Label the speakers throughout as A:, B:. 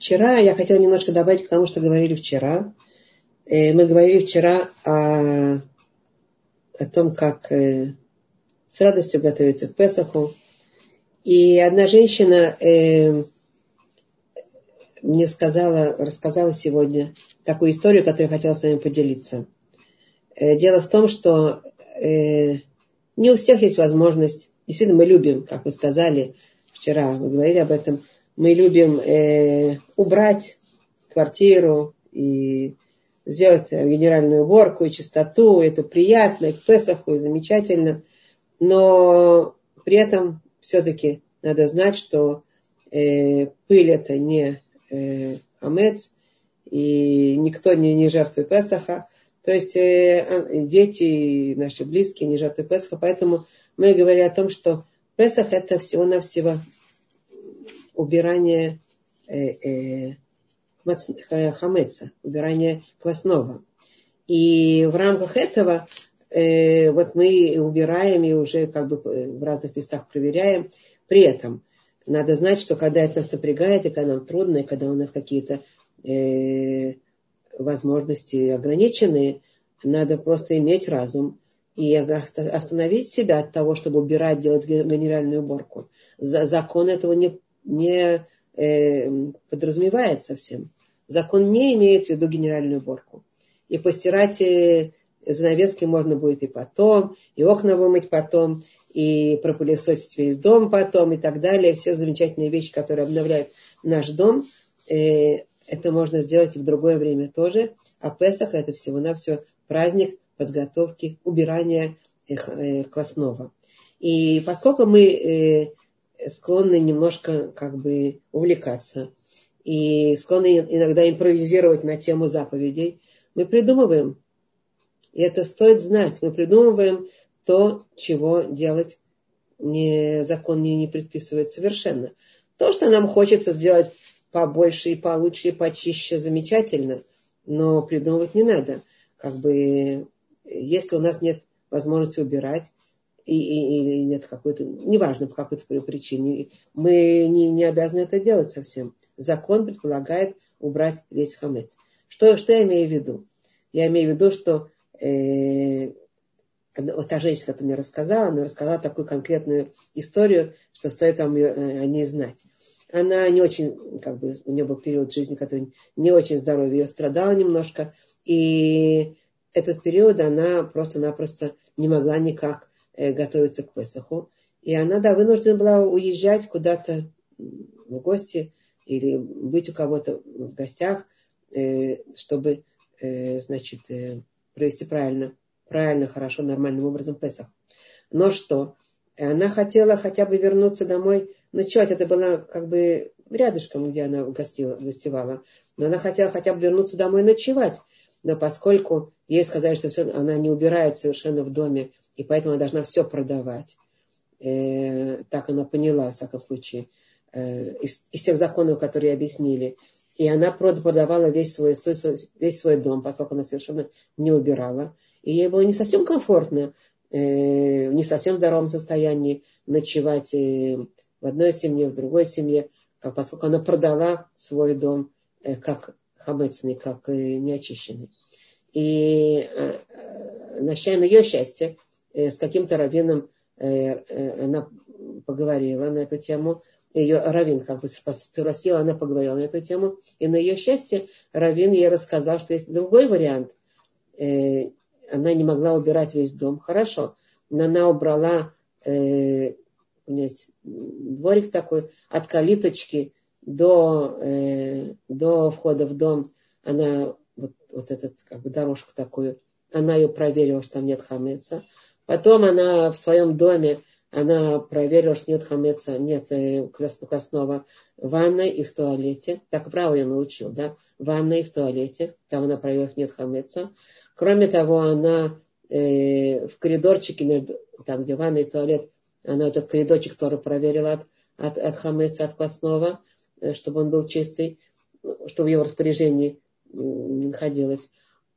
A: Вчера я хотела немножко добавить к тому, что говорили вчера. Э, мы говорили вчера о, о том, как э, с радостью готовиться к Песаху. И одна женщина э, мне сказала, рассказала сегодня такую историю, которую я хотела с вами поделиться. Дело в том, что не у всех есть возможность, действительно мы любим, как вы сказали вчера, вы говорили об этом, мы любим э, убрать квартиру и сделать генеральную уборку и чистоту. Это приятно, и к Песаху, и замечательно. Но при этом все-таки надо знать, что э, пыль это не э, хамец, и никто не, не жертвует Песаха. То есть э, дети, наши близкие не жертвуют Песаха. Поэтому мы говорим о том, что Песах это всего-навсего убирание э, э, хамеца, убирание квасного. И в рамках этого э, вот мы убираем и уже как бы в разных местах проверяем. При этом надо знать, что когда это нас напрягает, и когда нам трудно, и когда у нас какие-то э, возможности ограниченные, надо просто иметь разум и остановить себя от того, чтобы убирать, делать генеральную уборку. Закон этого не не э, подразумевает совсем. Закон не имеет в виду генеральную уборку. И постирать э, занавески можно будет и потом, и окна вымыть потом, и пропылесосить весь дом потом, и так далее. Все замечательные вещи, которые обновляют наш дом, э, это можно сделать и в другое время тоже. А Песах это всего-навсего праздник подготовки, убирания э, э, квасного. И поскольку мы э, склонны немножко как бы увлекаться и склонны иногда импровизировать на тему заповедей, мы придумываем, и это стоит знать, мы придумываем то, чего делать не, закон не, не предписывает совершенно. То, что нам хочется сделать побольше и получше, и почище, замечательно, но придумывать не надо. Как бы, если у нас нет возможности убирать, или нет какой-то, неважно по какой-то причине, мы не, не обязаны это делать совсем. Закон предполагает убрать весь хамец. Что, что я имею в виду? Я имею в виду, что э, вот та женщина, которая мне рассказала, она рассказала такую конкретную историю, что стоит вам ее, э, о ней знать. Она не очень, как бы, у нее был период жизни, который не очень здоровый, ее страдала немножко, и этот период она просто-напросто не могла никак Э, готовиться к Песаху. И она, да, вынуждена была уезжать куда-то в гости или быть у кого-то в гостях, э, чтобы, э, значит, провести правильно, правильно, хорошо, нормальным образом Песах. Но что? Она хотела хотя бы вернуться домой ночевать. Это было как бы рядышком, где она гостила, гостевала. Но она хотела хотя бы вернуться домой ночевать. Но поскольку ей сказали, что все, она не убирает совершенно в доме, и поэтому она должна все продавать. Э, так она поняла, в всяком случае, э, из, из тех законов, которые объяснили. И она продавала весь свой, весь свой дом, поскольку она совершенно не убирала. И ей было не совсем комфортно, э, не совсем здоровом состоянии ночевать э, в одной семье, в другой семье, как, поскольку она продала свой дом э, как хамецный, как э, неочищенный. И э, э, на ее счастье, с каким-то раввином э, э, она поговорила на эту тему. Ее раввин как бы спросил, она поговорила на эту тему. И на ее счастье раввин ей рассказал, что есть другой вариант. Она не могла убирать весь дом. Хорошо. Но она убрала, у нее есть дворик такой, от калиточки до, до входа в дом. Она вот, вот этот, как бы дорожку такую, она ее проверила, что там нет хамеца. Потом она в своем доме, она проверила, что нет хамеца, нет э, квасного в ванной и в туалете. Так право я научил, да? В ванной и в туалете. Там она проверила, что нет хамеца. Кроме того, она э, в коридорчике между, там, где ванна и туалет, она этот коридорчик тоже проверила от, от, от хамеца, от квасного, э, чтобы он был чистый, чтобы в его распоряжении находилось.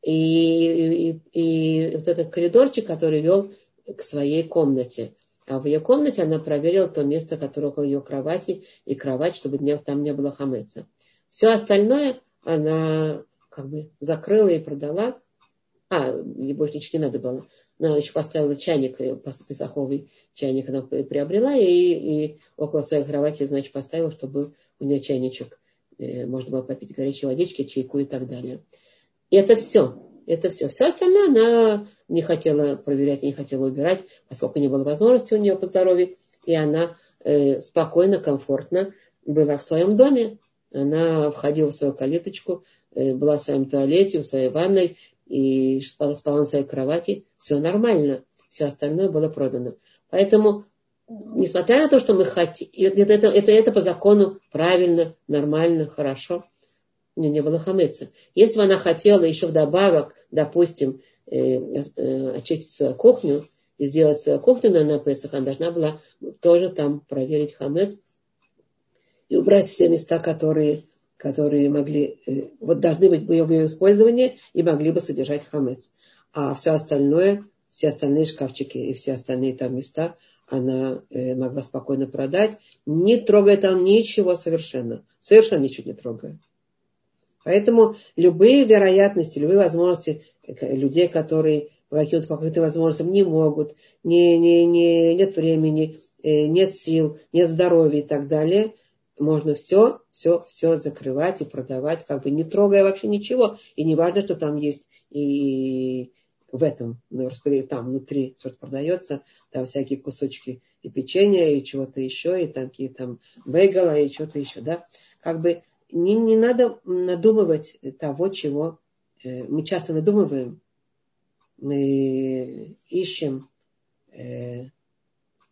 A: И, и, и вот этот коридорчик, который вел к своей комнате. А в ее комнате она проверила то место, которое около ее кровати, и кровать, чтобы там не было хамеца. Все остальное она как бы закрыла и продала. А, ей больше ничего не надо было. Она еще поставила чайник, э, песоховый чайник она приобрела, и, и около своей кровати, значит, поставила, чтобы был у нее чайничек. Э, можно было попить горячей водички, чайку и так далее. И это все. Это все. Все остальное она не хотела проверять, не хотела убирать, поскольку не было возможности у нее по здоровью. И она э, спокойно, комфортно была в своем доме. Она входила в свою калиточку, э, была в своем туалете, в своей ванной и спала, спала на своей кровати. Все нормально. Все остальное было продано. Поэтому, несмотря на то, что мы хотим, это, это, это, это по закону правильно, нормально, хорошо, у нее не было хамеца. Если бы она хотела еще вдобавок, допустим, э, э, очистить свою кухню и сделать свою кухню на, на Песах, она должна была тоже там проверить хамец и убрать все места, которые, которые могли, э, вот должны быть в ее использовании и могли бы содержать хамец. А все остальное, все остальные шкафчики и все остальные там места она э, могла спокойно продать, не трогая там ничего совершенно. Совершенно ничего не трогая. Поэтому любые вероятности, любые возможности людей, которые по каким-то каким-то возможностям не могут, не, не, не, нет времени, э, нет сил, нет здоровья и так далее, можно все, все, все закрывать и продавать, как бы не трогая вообще ничего. И не важно, что там есть и в этом, ну, там внутри что-то продается, там всякие кусочки и печенья, и чего-то еще, и там какие там бейгала, и что-то еще, да. Как бы не, не надо надумывать того, чего э, мы часто надумываем. Мы ищем э,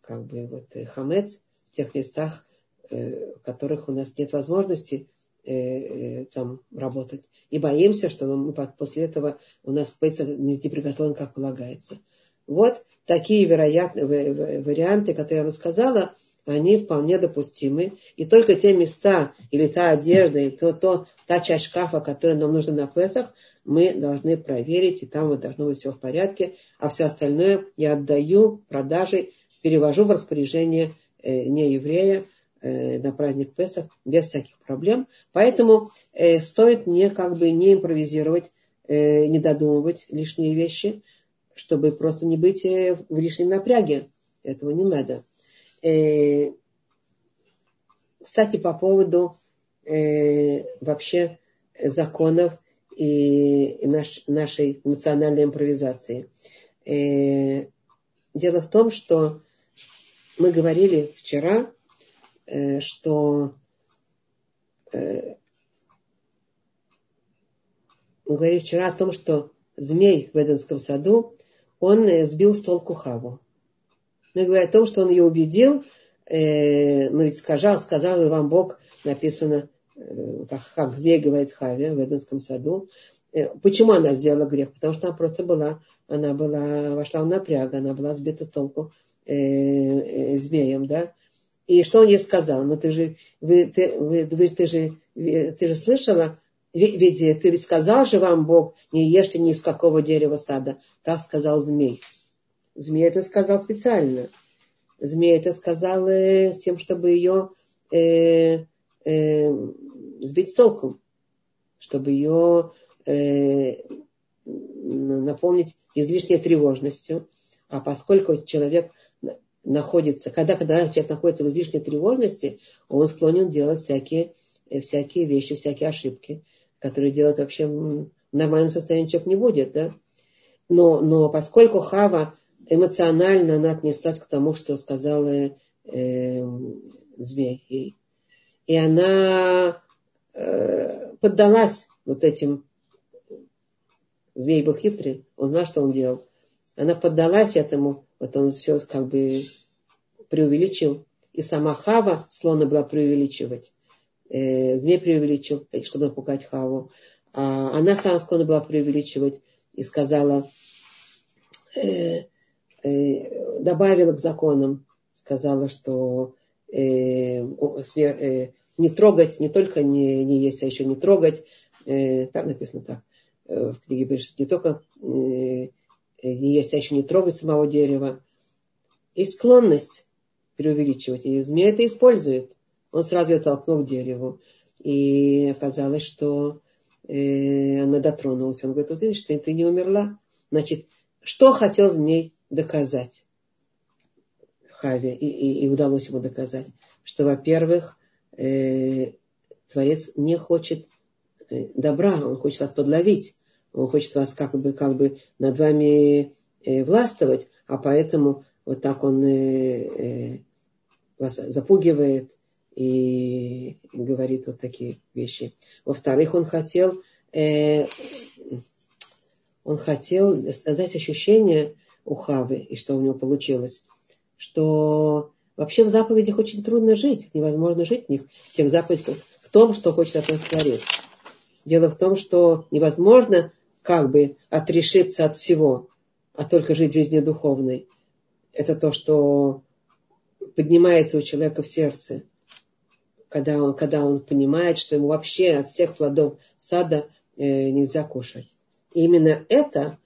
A: как бы вот э, хамец в тех местах, э, в которых у нас нет возможности э, э, там работать. И боимся, что мы после этого у нас пейсах не приготовлен, как полагается. Вот такие вероятные варианты, которые я вам сказала, они вполне допустимы. И только те места, или та одежда, или то, то, та часть шкафа, которая нам нужна на Песах, мы должны проверить, и там вот должно быть все в порядке. А все остальное я отдаю продажей, перевожу в распоряжение э, нееврея э, на праздник Песах без всяких проблем. Поэтому э, стоит не как бы не импровизировать, э, не додумывать лишние вещи, чтобы просто не быть э, в лишнем напряге. Этого не надо. Э, кстати, по поводу э, вообще законов и, наш, нашей эмоциональной импровизации. Э, дело в том, что мы говорили вчера, что мы говорили вчера о том, что змей в Эденском саду, он сбил с толку Хаву. Мы говорим о том, что он ее убедил, э, но ведь сказал, сказал вам Бог, написано, э, как, как змей говорит Хаве в Эденском саду. Э, почему она сделала грех? Потому что она просто была, она была, вошла в напряг, она была сбита с толку э, э, змеем, да. И что он ей сказал? Ну ты же, вы, ты, вы, вы, ты же, ты же слышала, ведь ты ведь сказал же вам Бог, не ешьте ни из какого дерева сада. Так сказал змей. Змей это сказал специально. Змей это сказал э, с тем, чтобы ее э, э, сбить с толку, чтобы ее э, наполнить излишней тревожностью. А поскольку человек находится, когда, когда человек находится в излишней тревожности, он склонен делать всякие, э, всякие вещи, всякие ошибки, которые делать вообще в нормальном состоянии человек не будет. Да? Но, но поскольку Хава эмоционально она отнеслась к тому, что сказала э, змей. И, и она э, поддалась вот этим. Змей был хитрый, он знал, что он делал. Она поддалась этому, вот он все как бы преувеличил. И сама Хава склонна была преувеличивать. Э, змей преувеличил, чтобы напугать Хаву. А она сама склонна была преувеличивать и сказала, Э, добавила к законам, сказала, что э, э, не трогать, не только не, не есть, а еще не трогать. Э, там написано так. Э, в книге пишет, не только э, не есть, а еще не трогать самого дерева. Есть склонность преувеличивать. И змея это использует. Он сразу ее толкнул к дереву. И оказалось, что э, она дотронулась. Он говорит, вот видишь, ты, ты не умерла. Значит, что хотел змей доказать Хаве, и, и, и удалось ему доказать? Что, во-первых, э, Творец не хочет э, добра, он хочет вас подловить, он хочет вас как бы, как бы над вами э, властвовать, а поэтому вот так он э, э, вас запугивает и говорит вот такие вещи. Во-вторых, он хотел, э, он хотел создать ощущение у Хавы, и что у него получилось, что вообще в заповедях очень трудно жить, невозможно жить в них, в тех заповедях, в том, что хочет от нас Творец. Дело в том, что невозможно как бы отрешиться от всего, а только жить жизнью духовной. Это то, что поднимается у человека в сердце, когда он, когда он понимает, что ему вообще от всех плодов сада э, нельзя кушать. И именно это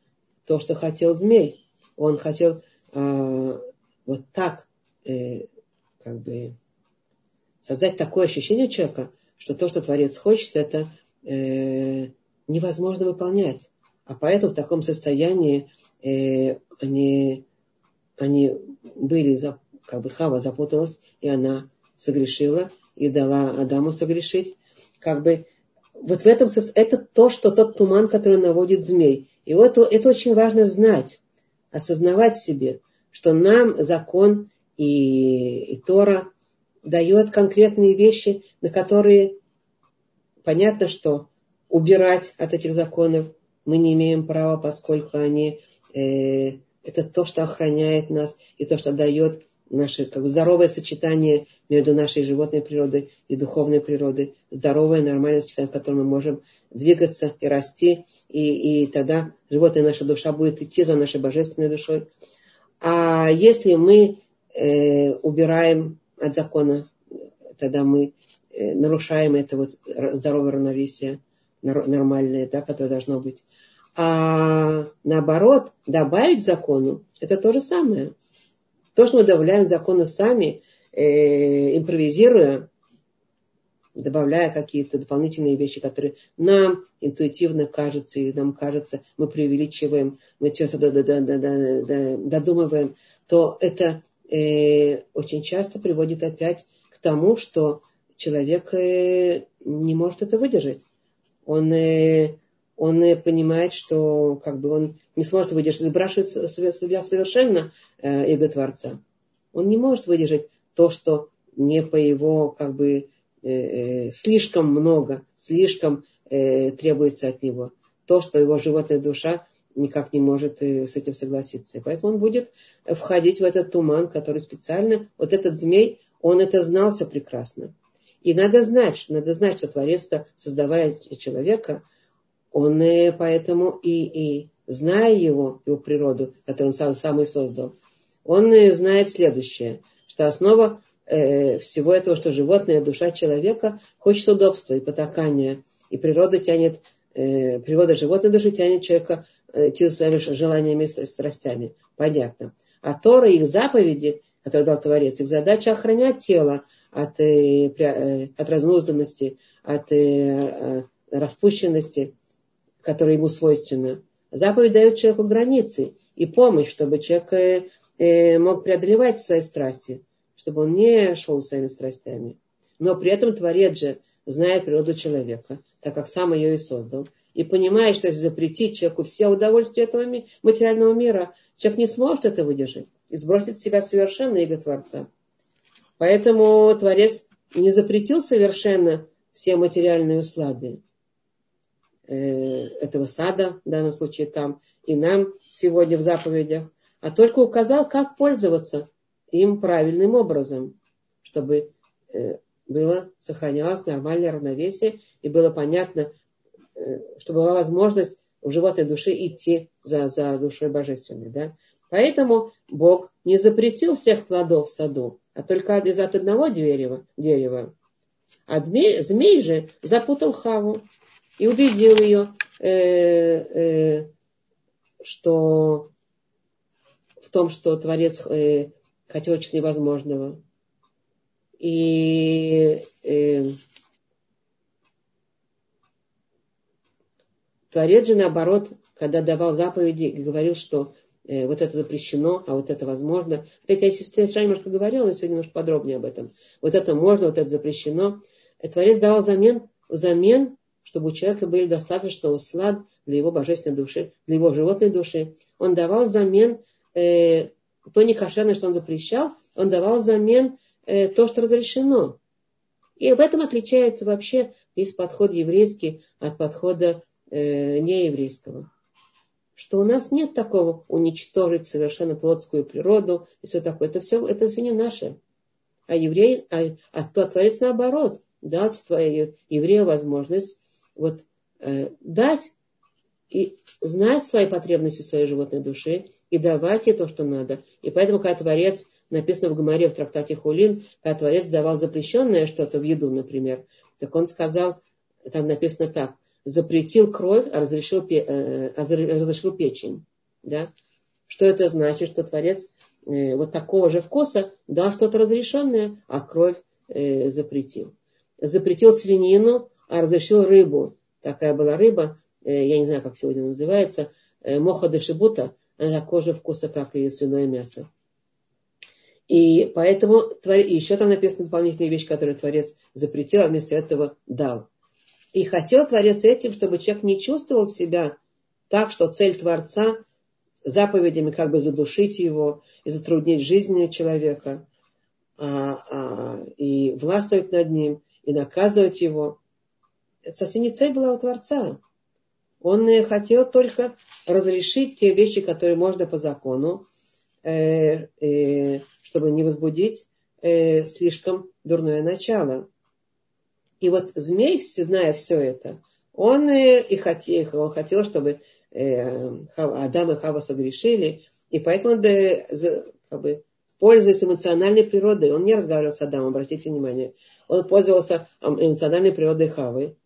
A: то, что хотел змей. Он хотел э, вот так э, как бы создать такое ощущение у человека, что то, что Творец хочет, это э, невозможно выполнять. А поэтому в таком состоянии э, они, они были, как бы Хава запуталась, и она согрешила, и дала Адаму согрешить. Как бы вот в этом это то, что тот туман, который наводит змей. И вот это очень важно знать, осознавать в себе, что нам закон и, и Тора дает конкретные вещи, на которые понятно, что убирать от этих законов мы не имеем права, поскольку они э, это то, что охраняет нас и то, что дает наше как здоровое сочетание между нашей животной природой и духовной природой, здоровое, нормальное сочетание, в котором мы можем двигаться и расти, и, и тогда животная наша душа будет идти за нашей божественной душой. А если мы э, убираем от закона, тогда мы э, нарушаем это вот здоровое равновесие нормальное, да, которое должно быть. А наоборот, добавить закону, это то же самое. То, что мы добавляем закону сами, э, импровизируя, добавляя какие-то дополнительные вещи, которые нам интуитивно кажутся, и нам кажется, мы преувеличиваем, мы что-то додумываем, то это э, очень часто приводит опять к тому, что человек э, не может это выдержать. Он э, он понимает, что как бы он не сможет выдержать, сбрасывает себя совершенно э, эго Творца. Он не может выдержать то, что не по его как бы э, э, слишком много, слишком требуется от него. То, что его животная душа никак не может с этим согласиться. Поэтому он будет входить в этот туман, который специально, вот этот змей, он это знал все прекрасно. И надо знать, надо знать, что Творец-то, создавая человека, он э, поэтому и, и зная его, его природу, которую он сам, сам и создал, он э, знает следующее, что основа э, всего этого, что животное, душа человека хочет удобства и потакания, и природа тянет, э, природа животной души тянет человека э, своими желаниями и страстями. Понятно. А Тора, их заповеди, которые дал Творец, их задача охранять тело от, э, э от разнузданности, от э, распущенности, которая ему свойственна. Заповедь дает человеку границы и помощь, чтобы человек э, э, мог преодолевать свои страсти, чтобы он не шел своими страстями. Но при этом Творец же знает природу человека, так как сам ее и создал, и понимает, что если запретить человеку все удовольствия этого материального мира, человек не сможет это выдержать и сбросит с себя совершенно иго Творца. Поэтому Творец не запретил совершенно все материальные услады. Э, этого сада, в данном случае там, и нам сегодня в заповедях, а только указал, как пользоваться им правильным образом, чтобы э, было, сохранялось нормальное равновесие и было понятно, э, чтобы была возможность в животной душе идти за, за душой божественной. Да? Поэтому Бог не запретил всех плодов в саду, а только из от одного дерева. дерева. А змей, змей же запутал Хаву и убедил ее, э, э, что в том, что Творец э, хотел очень невозможного. И э, Творец же, наоборот, когда давал заповеди, говорил, что э, вот это запрещено, а вот это возможно. Опять я сегодня немножко говорила, и сегодня немножко подробнее об этом. Вот это можно, вот это запрещено. Э, Творец давал взамен, взамен чтобы у человека были достаточно услад для его божественной души, для его животной души. Он давал взамен э, то некошерное, что он запрещал, он давал взамен э, то, что разрешено. И в этом отличается вообще весь подход еврейский от подхода э, нееврейского. Что у нас нет такого уничтожить совершенно плотскую природу и все такое. Это все, это все не наше. А еврей, а, а Творец наоборот, дал еврею возможность вот, э, дать и знать свои потребности своей животной души и давать ей то, что надо. И поэтому, когда Творец, написано в Гамаре в трактате Хулин, когда Творец давал запрещенное что-то в еду, например, так он сказал, там написано так, запретил кровь, а разрешил, э, а разрешил печень. Да? Что это значит? Что Творец э, вот такого же вкуса дал что-то разрешенное, а кровь э, запретил. Запретил свинину, а разрешил рыбу. Такая была рыба, Э, я не знаю, как сегодня называется, э, моха де шибута, она такого же вкуса, как и свиное мясо. И поэтому еще там написана дополнительная вещь, которую Творец запретил, а вместо этого дал. И хотел Творец этим, чтобы человек не чувствовал себя так, что цель Творца заповедями как бы задушить его и затруднить жизнь человека, а, а, и властвовать над ним, и наказывать его. Совсем не цель была у Творца. Он хотел только разрешить те вещи, которые можно по закону, э, э, чтобы не возбудить э, слишком дурное начало. И вот змей, зная все это, он и хотел, он хотел, чтобы Адам и Хава согрешили, и поэтому он как бы, пользуясь эмоциональной природой, он не разговаривал с Адамом, обратите внимание, он пользовался эмоциональной природой Хавы,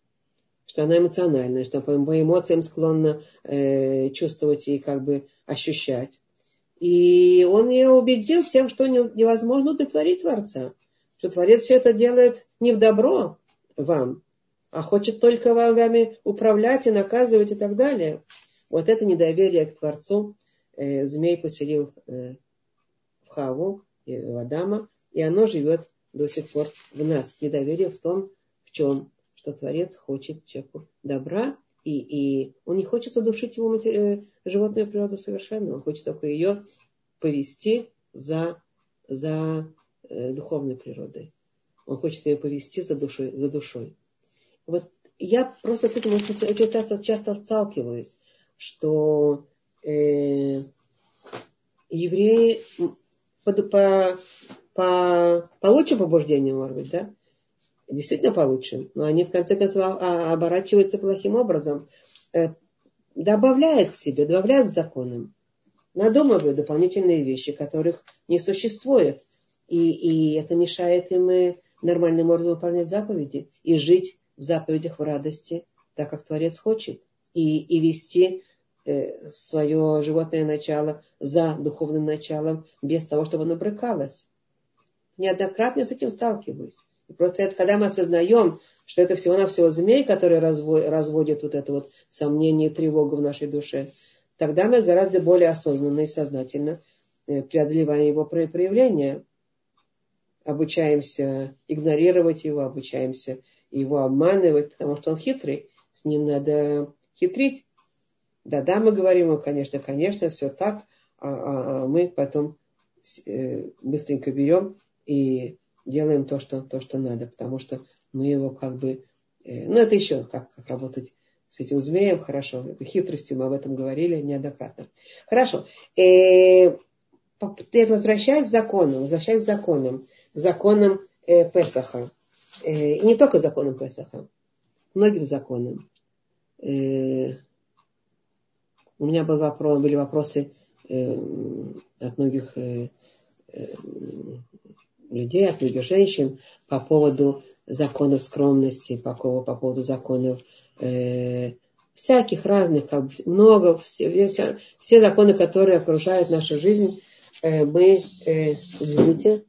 A: что она эмоциональная, что по, по эмоциям склонна э, чувствовать и как бы ощущать. И он ее убедил тем, что невозможно удовлетворить Творца. Что Творец все это делает не в добро вам, а хочет только вами управлять и наказывать и так далее. Вот это недоверие к Творцу э, змей поселил э, в Хаву, и в Адама, и оно живет до сих пор в нас. Недоверие в том, в чем что Творец хочет человеку добра, и, и он не хочет задушить его э, животную природу совершенно, он хочет только ее повести за, за э, духовной природой. Он хочет ее повести за душой. За душой. Вот я просто с этим часто, часто сталкиваюсь, что э, евреи по, по, по, по лучшим побуждениям, может быть, да, действительно получше, но они в конце концов а, оборачиваются плохим образом, э, добавляют к себе, добавляют к законам, надумывают дополнительные вещи, которых не существует. И, и это мешает им нормальным образом выполнять заповеди и жить в заповедях в радости, так как Творец хочет, и, и вести э, свое животное начало за духовным началом, без того, чтобы оно брыкалось. Неоднократно с этим сталкиваюсь. И просто это, когда мы осознаем, что это всего-навсего змей, который разводит вот это вот сомнение и тревогу в нашей душе, тогда мы гораздо более осознанно и сознательно э, преодолеваем его проявления, обучаемся игнорировать его, обучаемся его обманывать, потому что он хитрый, с ним надо хитрить. Да-да, мы говорим ему, конечно, конечно, все так, а, а, а мы потом э, быстренько берем и делаем то, что, то, что надо, потому что мы его как бы... Э, ну, это еще как, как работать с этим змеем, хорошо. Это хитрости, мы об этом говорили неоднократно. Хорошо. Э, возвращаясь к законам, возвращаясь к законам, к законам э, Песаха. Э, и не только законам Песаха, многим законам. Э, у меня был вопрос, были вопросы э, от многих э, э, людей, от многих женщин по поводу законов скромности, по, по поводу законов э, всяких разных, как много, все, все, все законы, которые окружают нашу жизнь, э, мы, э, извините,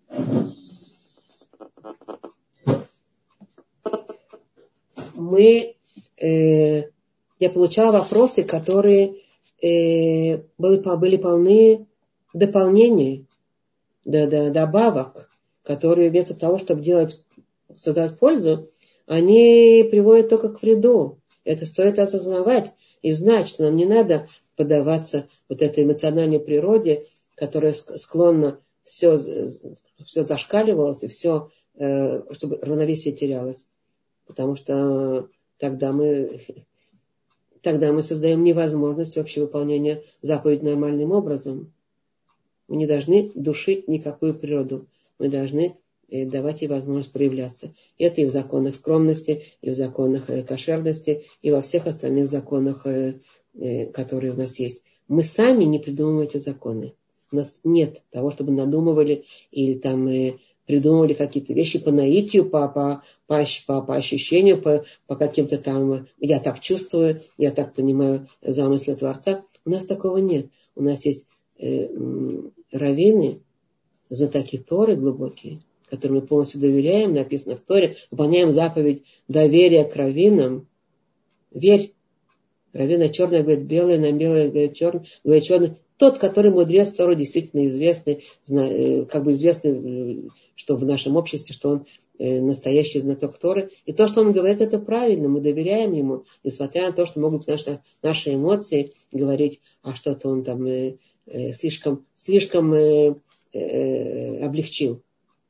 A: мы э, я получала вопросы, которые э, были, были полны дополнений, да, да, добавок, которые вместо того, чтобы делать, создавать пользу, они приводят только к вреду. Это стоит осознавать и знать, что нам не надо поддаваться вот этой эмоциональной природе, которая склонна все, все зашкаливалось и все, э, чтобы равновесие терялось. Потому что тогда мы, тогда мы создаем невозможность вообще выполнения заповедей нормальным образом. Мы не должны душить никакую природу. Мы должны э, давать ей возможность проявляться. Это и в законах скромности, и в законах э, кошерности, и во всех остальных законах, которые у нас есть. Мы сами не придумываем эти законы. У нас нет того, чтобы надумывали или там э, придумывали какие-то вещи по наитию, по, по, по, по, по ощущению, по, по каким-то там, я так чувствую, я так понимаю замыслы Творца. У нас такого нет. У нас есть э, раввины, знатоки Торы глубокие, которым мы полностью доверяем, написано в Торе, выполняем заповедь доверия к раввинам. Верь. Равина черная говорит белое, на белое говорит черное, говорит черное тот, который мудрец Торы действительно известный, э, как бы известный, э, что в нашем обществе, что он э, настоящий знаток Торы. И то, что он говорит, это правильно, мы доверяем ему, несмотря на то, что могут наши, наши эмоции говорить, а что-то он там э, э, слишком, слишком э, э, облегчил.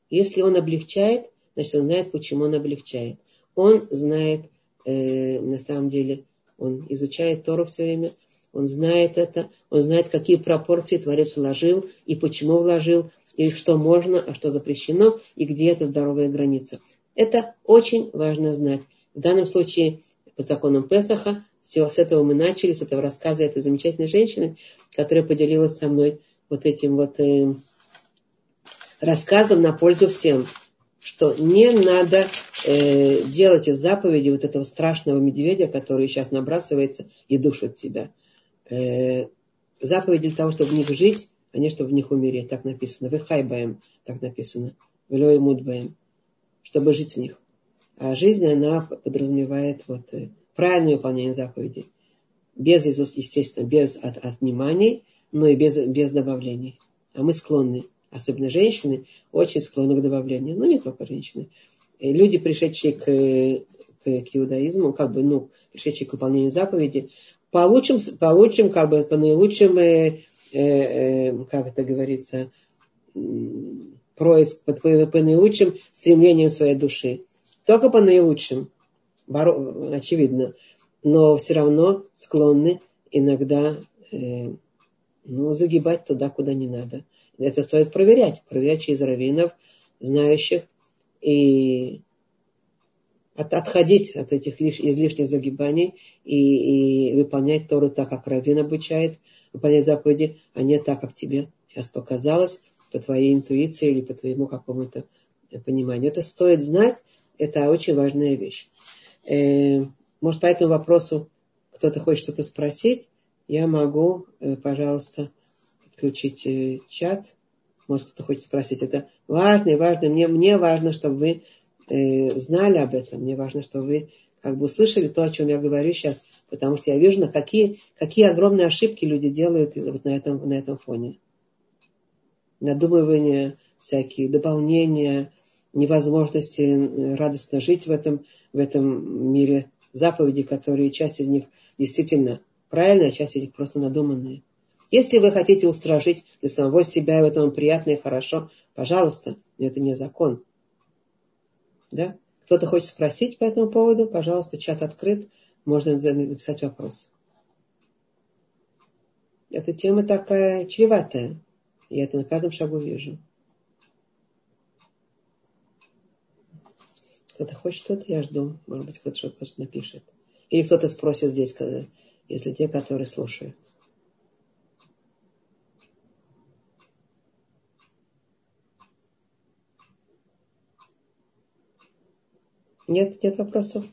A: Если он облегчает, значит, он знает, почему он облегчает. Он знает, э, на самом деле, он изучает Тору все время, он знает это, он знает, какие пропорции Творец вложил и почему вложил, и что можно, а что запрещено, и где это здоровая граница. Это очень важно знать. В данном случае, по законам Песаха, все с этого мы начали, с этого рассказа этой замечательной женщины, которая поделилась со мной вот этим вот э, рассказом на пользу всем, что не надо э, делать из заповеди вот этого страшного медведя, который сейчас набрасывается и душит тебя э, заповеди для того, чтобы в них жить, а не чтобы в них умереть. Так написано. Вы хайбаем, так написано. Велой мудбаем. Чтобы жить в них. А жизнь, она подразумевает вот, э, правильное выполнение заповедей. Без, естественно, без от, отниманий, но и без, без добавлений. А мы склонны, особенно женщины, очень склонны к добавлению. Ну, не только женщины. И э, люди, пришедшие к, к, к иудаизму, как бы, ну, пришедшие к выполнению заповеди, получим, получим как бы по наилучшим, э, э, э, как это говорится, происк, по, по, по наилучшим стремлениям своей души. Только по наилучшим, очевидно. Но все равно склонны иногда э, ну, загибать туда, куда не надо. Это стоит проверять. Проверять через раввинов, знающих. И от, отходить от этих лиш, излишних загибаний и, и выполнять Тору так, как Равин обучает, выполнять заповеди, а не так, как тебе сейчас показалось, по твоей интуиции или по твоему какому-то пониманию. Это стоит знать, это очень важная вещь. Э, может, по этому вопросу кто-то хочет что-то спросить, я могу, э, пожалуйста, подключить э, чат. Может, кто-то хочет спросить. Это важно и важно. Мне, мне важно, чтобы вы э, знали об этом. Мне важно, чтобы вы как бы услышали то, о чем я говорю сейчас, потому что я вижу, на какие, какие огромные ошибки люди делают вот на этом, на этом фоне. Надумывания, всякие дополнения, невозможности радостно жить в этом, в этом мире заповеди, которые часть из них действительно правильная, часть из них просто надуманные. Если вы хотите устражить для самого себя, и в этом приятно и хорошо, пожалуйста, это не закон. Да? Кто-то хочет спросить по этому поводу, пожалуйста, чат открыт, можно написать вопрос. Эта тема такая чреватая. Я это на каждом шагу вижу. Кто-то хочет что-то, я жду. Может быть, кто-то что-то напишет. Или кто-то спросит здесь, когда, если те, которые слушают. Нет, нет вопросов?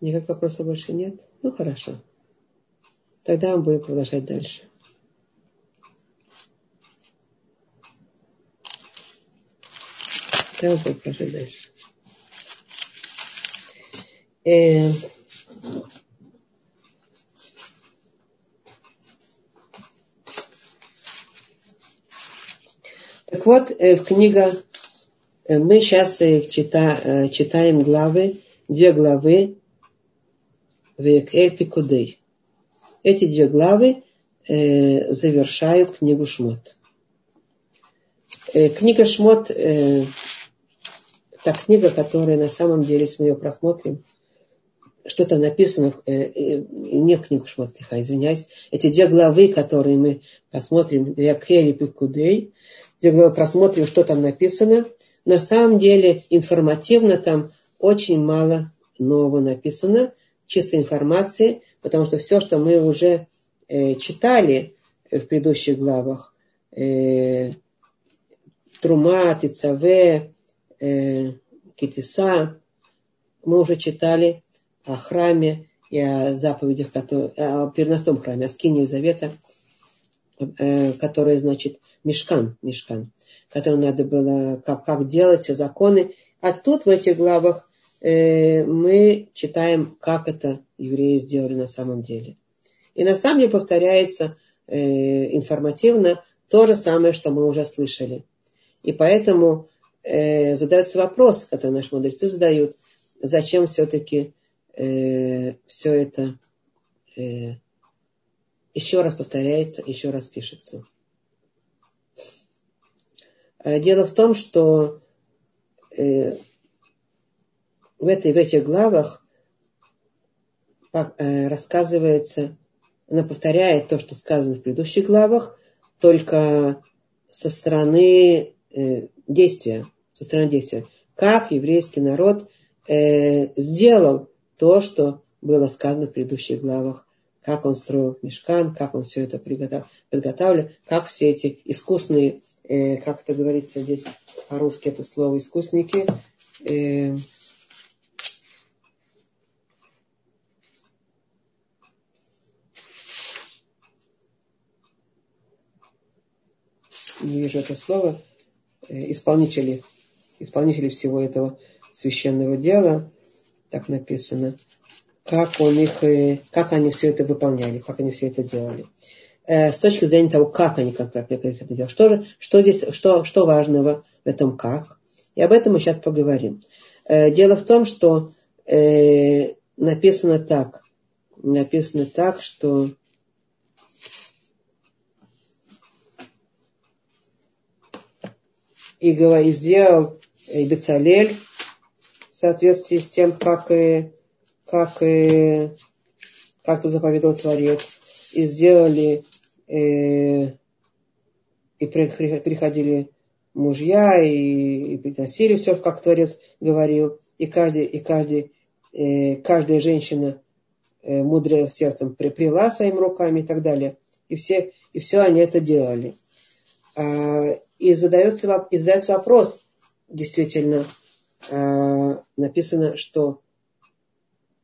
A: Никаких вопросов больше нет? Ну, хорошо. Тогда мы будем продолжать дальше. Тогда мы будем продолжать дальше. Э, так вот, э, в книга мы сейчас чита, читаем главы, две главы Векель Пикудей. Эти две главы э, завершают книгу Шмот. Э, книга Шмот э, та книга, которая на самом деле, если мы ее просмотрим, что-то написано, э, э, не книгу Шмотлиха, извиняюсь, эти две главы, которые мы посмотрим, Якели Пикудей, две главы просмотрим, что там написано, на самом деле информативно там очень мало нового написано, чистой информации, потому что все, что мы уже э, читали в предыдущих главах, э, Трума, Тицаве, э, Китиса, мы уже читали о храме и о заповедях, которые, о переносном храме, о скине завета, э, который, значит, мешкан, мешкан, который надо было, как, как делать, все законы. А тут в этих главах э, мы читаем, как это евреи сделали на самом деле. И на самом деле повторяется э, информативно то же самое, что мы уже слышали. И поэтому э, задается вопрос, который наши мудрецы задают, зачем все-таки э, все это э, еще раз повторяется, еще раз пишется. Э, дело в том, что э, в, этой, в этих главах э, рассказывается, она повторяет то, что сказано в предыдущих главах, только со стороны действия, со стороны действия. Как еврейский народ сделал то, что было сказано в предыдущих главах, как он строил мешкан, как он все это подготавливал, как все эти искусные, э, как это говорится здесь по-русски это слово искусники, э, не вижу это слово, э, исполнители, исполнители всего этого священного дела, так написано, как у них, э, как они все это выполняли, как они все это делали. Э, с точки зрения того, как они конкретно это делали. Что, же, что здесь, что, что важного в этом как? И об этом мы сейчас поговорим. Э, дело в том, что написано так, написано так, что и, и сделал Бецалель в соответствии с тем, как, и, как, и, как заповедал Творец. И сделали, э, и приходили мужья, и, и приносили все, как Творец говорил. И, каждый, и каждый, э, каждая женщина э, мудрая сердцем припрела своими руками и так далее. И все, и все они это делали. А, и задается, и задается вопрос, действительно, Э, написано, что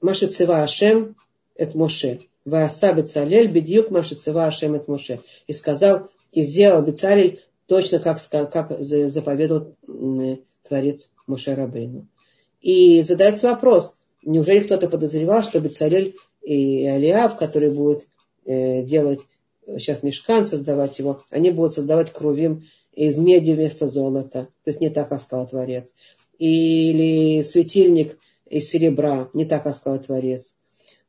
A: Маша Цива Ашем это Моше. Вааса Бецалель бедюк Маша Цива Ашем это Моше. И сказал, и сделал Бецалель точно как, как заповедовал Творец Моше Рабейну. И задается вопрос, неужели кто-то подозревал, что Бецалель и Алиав, который будет э, делать сейчас мешкан, создавать его, они будут создавать крувим из меди вместо золота. То есть не так, как сказал Творец или светильник из серебра, не так, сказал Творец.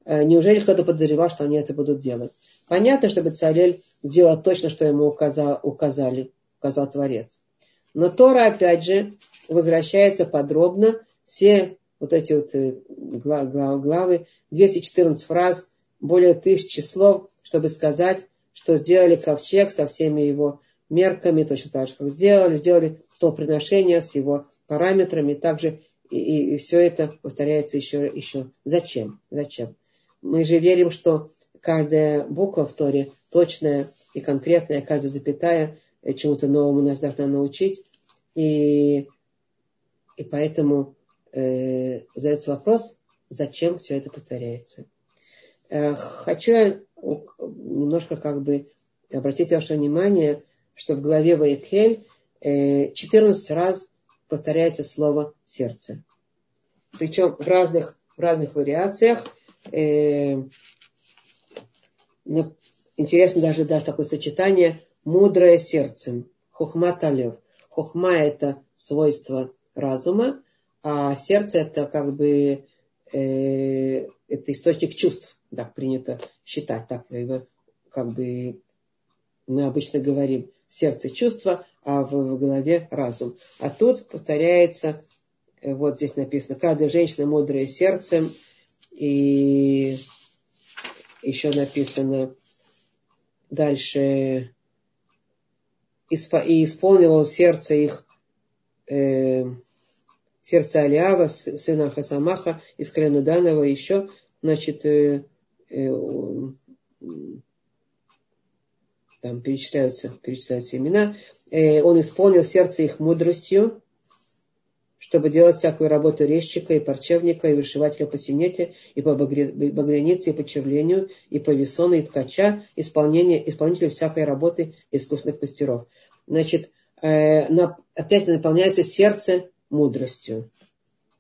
A: Э, неужели кто-то подозревал, что они это будут делать? Понятно, что Бецалель сделал точно, что ему указал, указали, указал Творец. Но Тора, опять же, возвращается подробно. Все вот эти вот э, главы, 214 фраз, более тысячи слов, чтобы сказать, что сделали ковчег со всеми его мерками, точно так же, как сделали, сделали то приношение с его параметрами, также и, и, все это повторяется еще, еще. Зачем? Зачем? Мы же верим, что каждая буква в Торе точная и конкретная, каждая запятая э, чему-то новому нас должна научить. И, и поэтому э, задается вопрос, зачем все это повторяется. Э, хочу немножко как бы обратить ваше внимание, что в главе Ваикель э, 14 раз повторяется слово сердце. Причем в разных, в разных вариациях. Э, интересно даже, даже такое сочетание мудрое сердцем. Хухмат алев. хохма это свойство разума, а сердце это как бы э, это источник чувств, так принято считать, так как бы мы обычно говорим сердце чувства, а в, в голове разум. А тут повторяется, э, вот здесь написано, каждая женщина мудрая сердцем, и еще написано дальше, и исполнило сердце их, э, сердце Алиава, сына Хасамаха, из колена Данова, еще, значит, э, э, там перечисляются, перечисляются имена, он исполнил сердце их мудростью, чтобы делать всякую работу резчика и парчевника, и вышивателя по синете, и по багрянице, и по червлению, и по весону, и ткача, исполнение, исполнителя всякой работы искусных мастеров. Значит, э, на, опять наполняется сердце мудростью.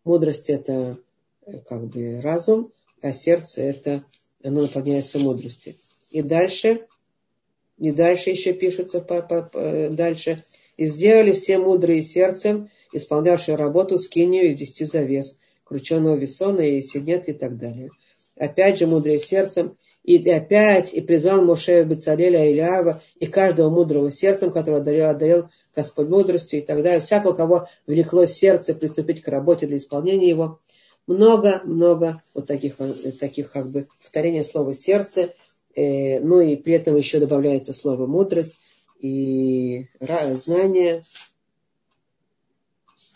A: Мудрость это э, как бы разум, а сердце это оно наполняется мудростью. И дальше и дальше еще пишется по, по, по, дальше. И сделали все мудрые сердцем, исполнявшие работу скинию из десяти завес, крученого весона и синет и так далее. Опять же, мудрые сердцем, и опять, и призвал Моше Бецалеля Илява, и каждого мудрого сердцем, которого одарил, одарил Господь мудростью и так далее. Всякого, кого влекло сердце приступить к работе для исполнения его. Много-много вот таких, таких как бы повторения слова сердце Ну и при этом еще добавляется слово мудрость и знание,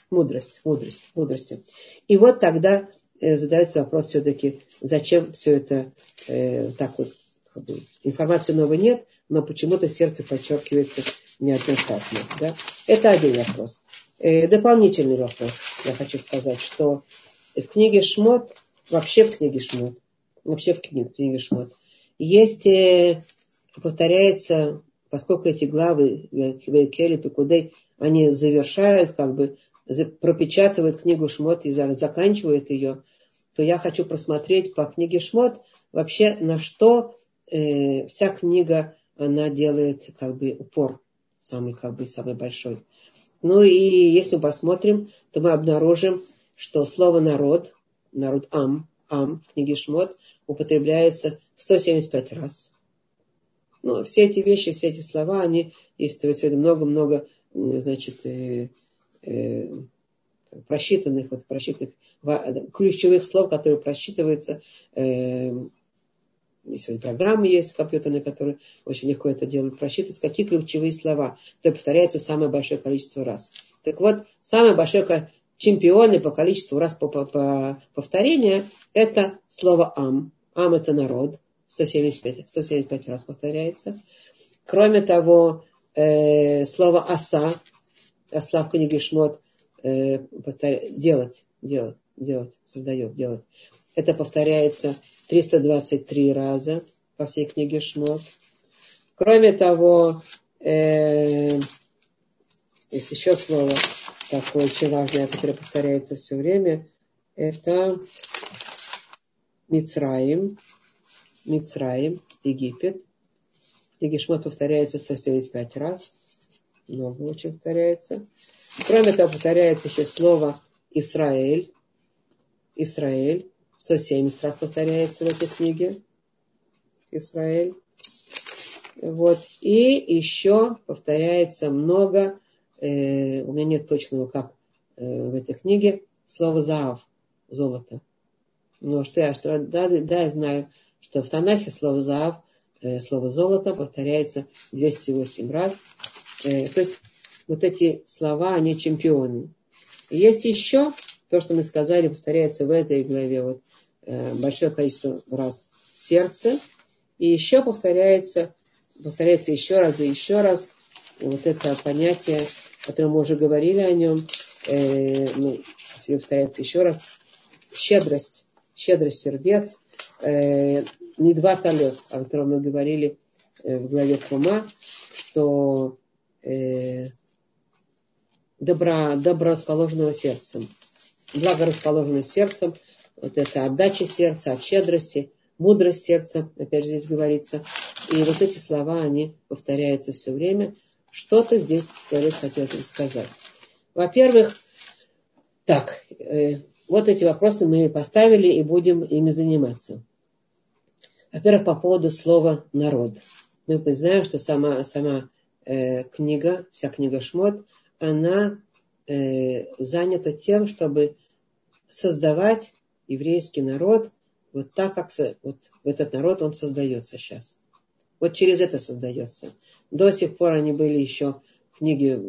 A: мудрость, мудрость, мудрости. И вот тогда э, задается вопрос все-таки, зачем все это э, так вот, информации новой нет, но почему-то сердце подчеркивается неоднократно. Да? Это один вопрос. Э, дополнительный вопрос, я хочу сказать, что в книге Шмот, вообще в книге Шмот, вообще в книге, в книге Шмот, есть, э, повторяется, поскольку эти главы Вейкели, Пикудей, они завершают, как бы пропечатывают книгу Шмот и заканчивают ее, то я хочу просмотреть по книге Шмот вообще на что э, вся книга она делает как бы упор самый как бы самый большой. Ну и если мы посмотрим, то мы обнаружим, что слово народ, народ ам, ам в книге Шмот употребляется 175 раз. Ну, все эти вещи, все эти слова, они есть много-много, значит, э, э, просчитанных, вот, просчитанных ключевых слов, которые просчитываются. Э, сегодня программы есть компьютерные, которые очень легко это делают, просчитывать, какие ключевые слова, которые повторяются самое большое количество раз. Так вот, самое большое чемпионы по количеству раз по, по, по повторения это слово ам. Ам это народ. 175, 175 раз повторяется. Кроме того, э, слово оса, осла в книге Шмот, э, повторя... делать, делать, делать, создает, делать. Это повторяется 323 раза по всей книге Шмот. Кроме того, э, есть еще слово такое очень важное, которое повторяется все время. Это Мицраим, Мицраим, Египет. Книги Шмот повторяется 175 раз. Много очень повторяется. Кроме того, повторяется еще слово Израиль. Израиль. 170 раз повторяется в этой книге. Израиль. Вот. И еще повторяется много, э, у меня нет точного, как э, в этой книге, слово зав, золото. Но что я, что, да, да, я знаю, что в Танахе слово «зав», э, слово «золото» повторяется 208 раз. Э, то есть вот эти слова, они чемпионы. Есть еще то, что мы сказали, повторяется в этой главе вот, э, большое количество раз сердце. И еще повторяется, повторяется еще раз и еще раз вот это понятие, о котором мы уже говорили о нем, э, ну, повторяется еще раз, щедрость, щедрость сердец, э, не два талет, о котором мы говорили э, в главе Кума, что э, добро, доброрасположенного сердцем, благорасположенного сердцем, вот это отдача сердца, от щедрости, мудрость сердца, опять же здесь говорится. И вот эти слова, они повторяются все время. Что-то здесь Творец хотел сказать. Во-первых, так, э, вот эти вопросы мы поставили и будем ими заниматься. Во-первых, по поводу слова «народ». Мы знаем, что сама, сама э, книга, вся книга Шмот, она э, занята тем, чтобы создавать еврейский народ вот так, как вот этот народ, он создается сейчас. Вот через это создается. До сих пор они были еще, книги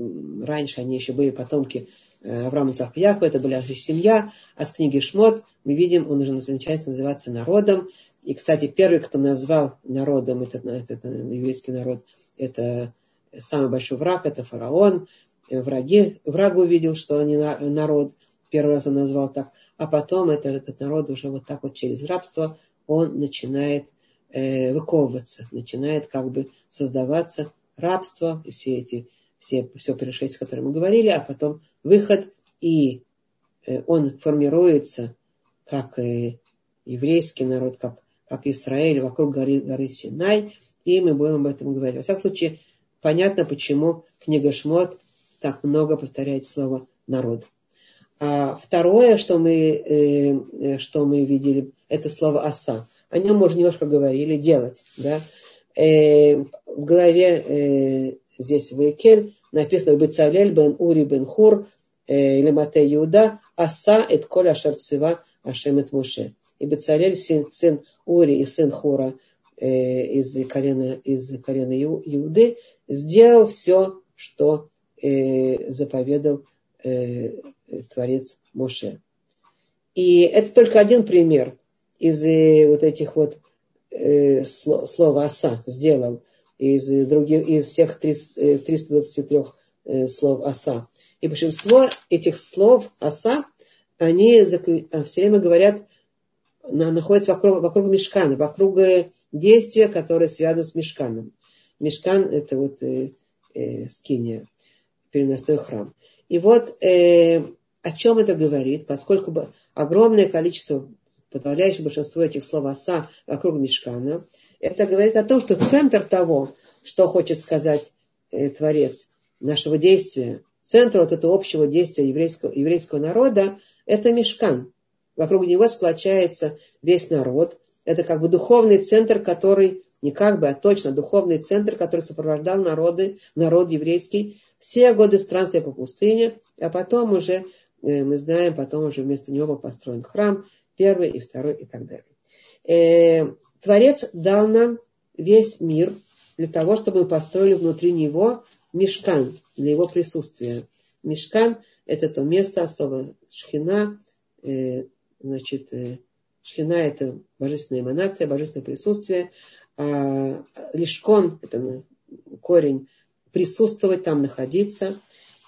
A: раньше они еще были потомки э, Авраама Захьяхва, это была семья, а с книги Шмот мы видим, он уже начинается называться народом. И, кстати, первый, кто назвал народом этот, этот еврейский народ, это самый большой враг, это фараон. Враги, враг увидел, что они народ, первый раз он назвал так, а потом это, этот народ уже вот так вот через рабство он начинает э, выковываться, начинает как бы создаваться рабство и все эти, все, все пришествия, о котором мы говорили, а потом выход, и э, он формируется как э, еврейский народ, как, как Израиль вокруг горы, горы Синай, и мы будем об этом говорить. Во всяком случае, понятно, почему книга Шмот так много повторяет слово народ. А второе, что мы, э, что мы видели, это слово оса о нем мы уже немножко говорили, делать. Да? В главе здесь в Икель написано Бецалель бен Ури бен Хур э, или Мате Иуда Аса эт коля шарцева Ашем эт Муше. И Бецалель, сын, сын Ури и сын Хура э, из колена, из колена Иуды, сделал все, что э, заповедал э, Творец Моше. И это только один пример из э, вот этих вот э, слов, слова оса сделал из других, из всех 323 э, слов оса. И большинство этих слов оса, они а, все время говорят, находятся вокруг, вокруг мешкана, вокруг действия, которое связано с мешканом. Мешкан – это вот э, э, скиния, переносной храм. И вот э, о чем это говорит, поскольку огромное количество подавляющее большинство этих слов оса вокруг мешкана, это говорит о том, что центр того, что хочет сказать э, Творец нашего действия, центр вот этого общего действия еврейского, еврейского народа, это мешкан. Вокруг него сплочается весь народ. Это как бы духовный центр, который, не как бы, а точно духовный центр, который сопровождал народы, народ еврейский все годы странствия по пустыне, а потом уже, э, мы знаем, потом уже вместо него был построен храм, первый и второй и так далее. Э, Творец дал нам весь мир для того, чтобы мы построили внутри него мешкан для его присутствия. Мешкан – это то место особо шхина, э, значит, э, шхина – это божественная эманация, божественное присутствие, а лишкон – это корень присутствовать, там находиться.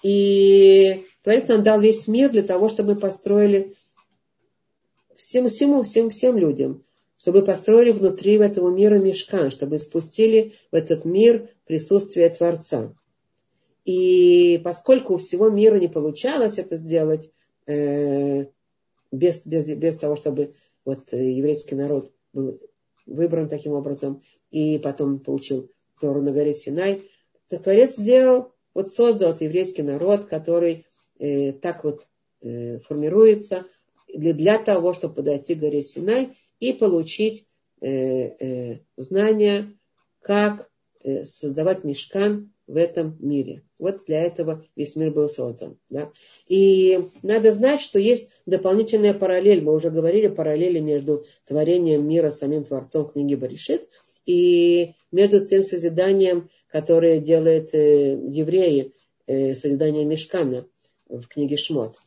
A: И Творец нам дал весь мир для того, чтобы мы построили всем, всему, всем, всем людям, чтобы построили внутри этого мира мешкан, чтобы спустили в этот мир присутствие Творца. И поскольку у всего мира не получалось это сделать э, без, без, без того, чтобы вот э, еврейский народ был выбран таким образом и потом получил Тору на горе Синай, то Творец сделал, вот создал вот еврейский народ, который э, так вот э, формируется, для, для того, чтобы подойти к горе Синай и получить э, э, знания, как э, создавать мешкан в этом мире. Вот для этого весь мир был создан. Да? И надо знать, что есть дополнительная параллель. Мы уже говорили параллели между творением мира самим Творцом книги Баришит и между тем созиданием, которое делает э, евреи, э, созидание мешкана в книге Шмот.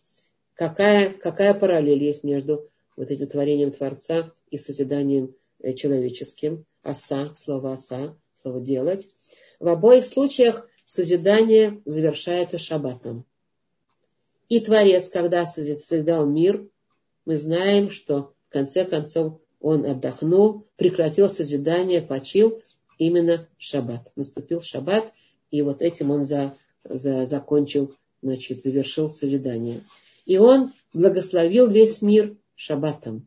A: Какая, какая параллель есть между вот этим творением Творца и созиданием э, человеческим? Оса, слово оса, слово делать. В обоих случаях созидание завершается шаббатом. И Творец, когда созидал мир, мы знаем, что в конце концов он отдохнул, прекратил созидание, почил именно шаббат. Наступил шаббат, и вот этим он за, за, закончил, значит, завершил созидание. И он благословил весь мир шаббатом.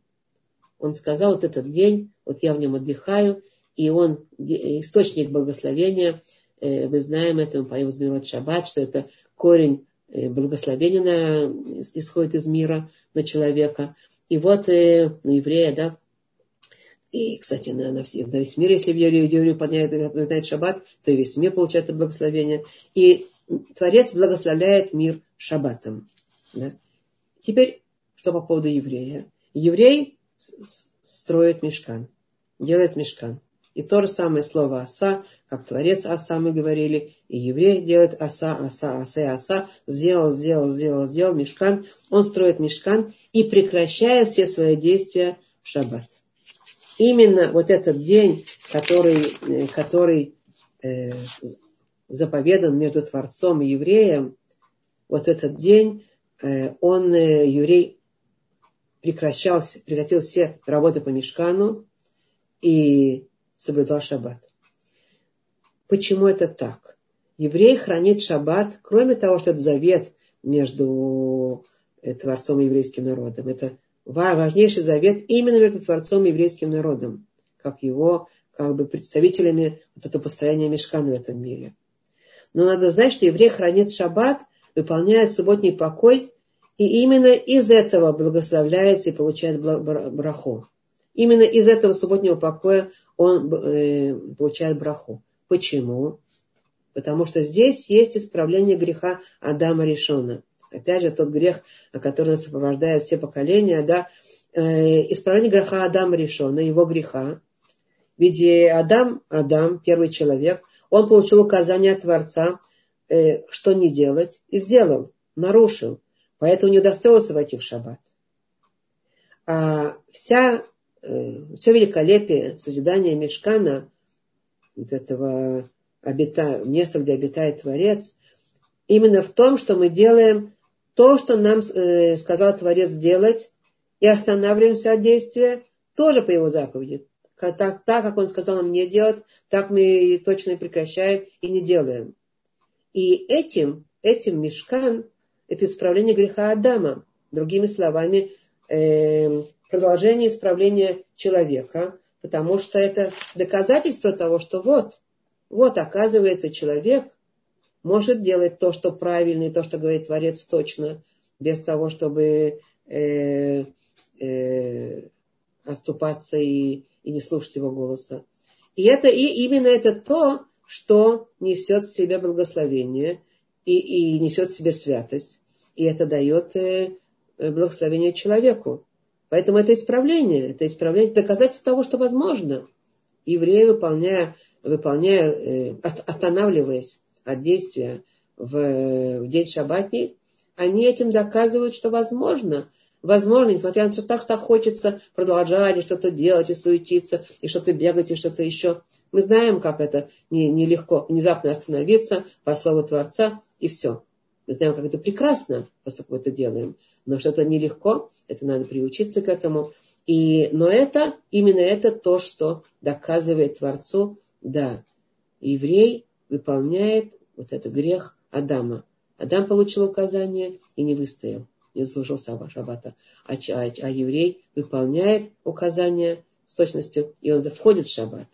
A: Он сказал, вот этот день, вот я в нем отдыхаю, и он источник благословения э, мы знаем это, мы поем Змирот Шаббат, что это корень э, благословения на, исходит из мира на человека. И вот э, на еврея, да, и, кстати, на, на, все, на весь мир, если еврей, еврей выполняет шаббат, то весь мир получает это благословение. И Творец благословляет мир шаббатом. Да? Теперь, что по поводу еврея. Еврей строит мешкан, делает мешкан. И то же самое слово оса, как Творец оса мы говорили, и еврей делает оса, оса, оса и оса, сделал, сделал, сделал, сделал мешкан, он строит мешкан и прекращает все свои действия в шаббат. Именно вот этот день, который, э, который э, заповедан между Творцом и евреем, вот этот день, э, он, э, еврей, прекращал, прекратил все работы по мешкану и соблюдал шаббат. Почему это так? Еврей хранит шаббат, кроме того, что это завет между э, Творцом и еврейским народом. Это важнейший завет именно между Творцом и еврейским народом, как его как бы представителями вот этого построения мешкана в этом мире. Но надо знать, что еврей хранит шаббат, выполняет субботний покой, и именно из этого благословляется и получает браху. Именно из этого субботнего покоя он э, получает браху. Почему? Потому что здесь есть исправление греха Адама Решона. Опять же, тот грех, который нас сопровождает все поколения, да, э, исправление греха Адама Решона, его греха. Ведь Адам, Адам, первый человек, он получил указание от Творца, э, что не делать, и сделал, нарушил. Поэтому не удостоился войти в шаббат. А вся, э, все великолепие созидания Мешкана, вот этого обита, места, где обитает Творец, именно в том, что мы делаем то, что нам э, сказал Творец делать, и останавливаемся от действия тоже по его заповеди так, так, как он сказал нам не делать, так мы точно и прекращаем и не делаем. И этим, этим мешкан, это исправление греха Адама. Другими словами, э, продолжение исправления человека, потому что это доказательство того, что вот, вот оказывается человек может делать то, что правильно, и то, что говорит Творец точно, без того, чтобы э, э, оступаться и и не слушать его голоса. И это и именно это то, что несет в себе благословение и, и несет в себе святость. И это дает э, благословение человеку. Поэтому это исправление, это исправление, доказательство того, что возможно. Евреи, выполняя, выполняя э, останавливаясь от действия в, в день шаббатний, они этим доказывают, что возможно Возможно, несмотря на то, что так, так хочется продолжать и что-то делать, и суетиться, и что-то бегать, и что-то еще. Мы знаем, как это нелегко не внезапно остановиться по слову Творца, и все. Мы знаем, как это прекрасно, поскольку мы это делаем. Но что-то нелегко, это надо приучиться к этому. И, но это, именно это то, что доказывает Творцу, да, еврей выполняет вот этот грех Адама. Адам получил указание и не выстоял не заслужил шаббата. А, а, а еврей выполняет указания с точностью, и он входит в шаббат.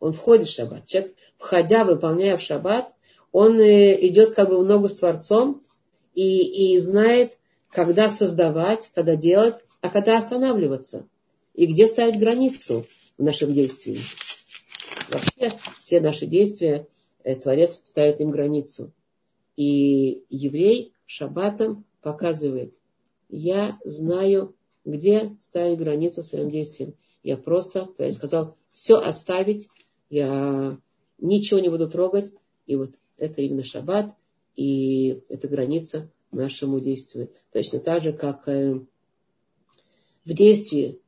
A: Он входит в шаббат. Человек, входя, выполняя в шаббат, он э, идет как бы в ногу с Творцом и, и знает, когда создавать, когда делать, а когда останавливаться. И где ставить границу в нашем действии. Вообще все наши действия э, Творец ставит им границу. И еврей шаббатом показывает, я знаю, где ставить границу своим действиям. Я просто, я сказал, все оставить, я ничего не буду трогать. И вот это именно шаббат, и эта граница нашему действует. Точно так же, как э, в действии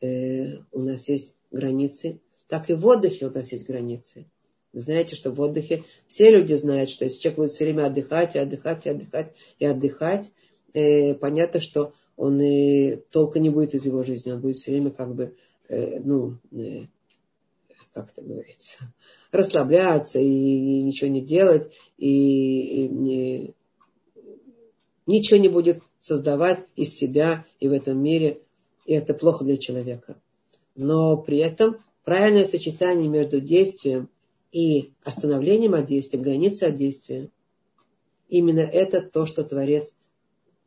A: э, у нас есть границы, так и в отдыхе у нас есть границы. Вы знаете, что в отдыхе все люди знают, что если человек будет все время отдыхать, и отдыхать, и отдыхать, и отдыхать, э, понятно, что он и толка не будет из его жизни, он будет все время как бы, э, ну, э, как это говорится, расслабляться и ничего не делать, и, не, ничего не будет создавать из себя и в этом мире, и это плохо для человека. Но при этом правильное сочетание между действием и остановлением от действия, границей от действия. Именно это то, что Творец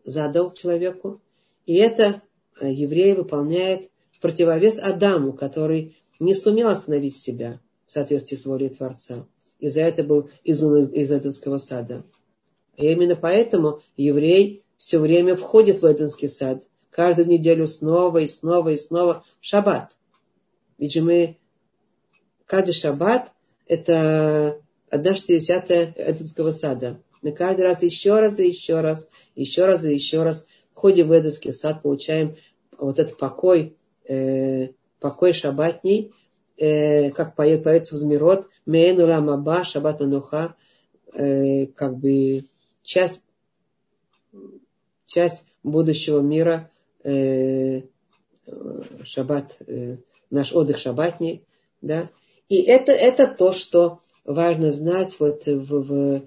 A: задал человеку. И это э, еврей выполняет в противовес Адаму, который не сумел остановить себя в соответствии с волей Творца. И за это был изгнан из Эденского сада. И именно поэтому еврей все время входит в Эденский сад. Каждую неделю снова и снова и снова в шаббат. Ведь же мы каждый шаббат это одна шестидесятая Эденского сада. Мы каждый раз еще раз и еще раз, еще раз и еще раз входим в Эденский сад, получаем вот этот покой, э, покой шаббатний, э, как поет, в Змирот, Мейну Рамаба, Шаббат Мануха, э, как бы часть, часть будущего мира, э, шаббат, э, наш отдых шаббатний, да, и это, это то, что важно знать вот в, в,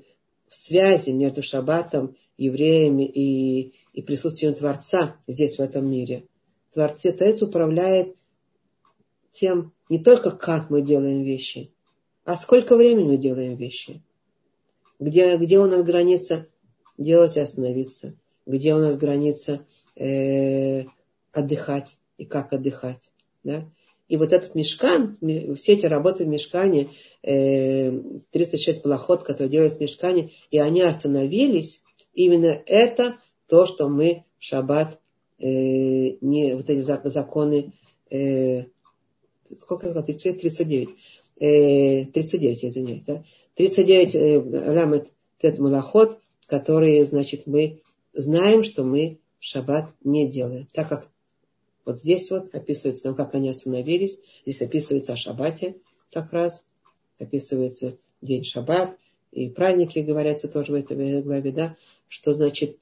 A: в связи между шаббатом, евреями и, и присутствием Творца здесь, в этом мире. Творец, Творец управляет тем, не только как мы делаем вещи, а сколько времени мы делаем вещи. Где, где у нас граница делать и остановиться. Где у нас граница э, отдыхать и как отдыхать. Да? И вот этот мешкан, все эти работы в мешкане, 36 плоход, которые делают в мешкане, и они остановились, именно это то, что мы в шаббат, э, не, вот эти законы, э, сколько я сказал, 39, э, 39, я извиняюсь, да? 39 э, ламет тет малахот, которые, значит, мы знаем, что мы шаббат не делаем, так как вот здесь вот описывается нам, как они остановились. Здесь описывается о шаббате как раз. Описывается день шаббат. И праздники говорятся тоже в этой главе, да, что значит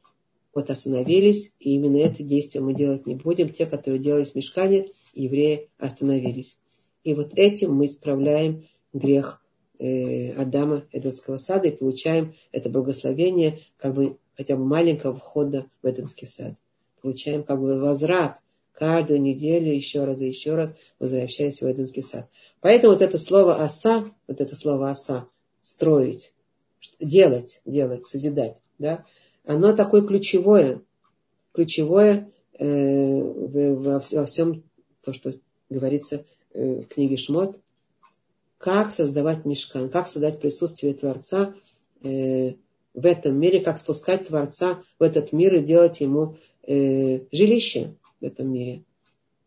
A: вот остановились, и именно это действие мы делать не будем. Те, которые делались в мешкане, евреи остановились. И вот этим мы исправляем грех э, Адама Эденского сада и получаем это благословение как бы хотя бы маленького входа в Эденский сад. Получаем как бы возврат каждую неделю еще раз и еще раз возвращаясь в Эденский сад. Поэтому вот это слово оса, вот это слово оса, строить, делать, делать, созидать, да, оно такое ключевое, ключевое э, во, во всем то, что говорится э, в книге Шмот, как создавать мешкан, как создать присутствие Творца э, в этом мире, как спускать Творца в этот мир и делать ему э, жилище в этом мире.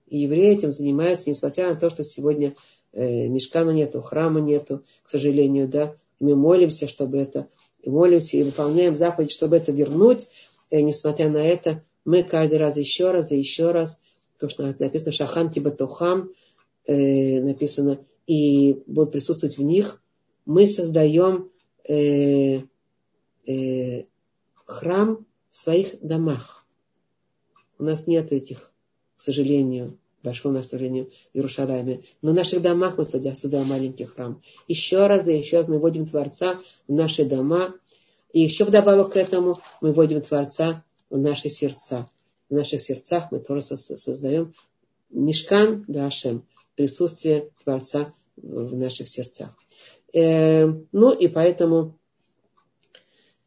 A: И евреи этим занимаются, несмотря на то, что сегодня мешкана нету, храма нету, к сожалению, да. мы молимся, чтобы это, и молимся и выполняем заповедь, чтобы это вернуть. И, несмотря на это, мы каждый раз еще раз и еще раз, то, что написано Шахан Тибатухам, э, написано, и будут присутствовать в них, мы создаем э, э, храм в своих домах. У нас нет этих, к сожалению, большого нашего сожалению, в Иерушалайме. Но в наших домах мы создаем маленький храм. Еще раз и еще раз мы вводим Творца в наши дома. И еще вдобавок к этому мы вводим Творца в наши сердца. В наших сердцах мы тоже создаем мешкан для Ашем, присутствие Творца в наших сердцах. Э, ну и поэтому,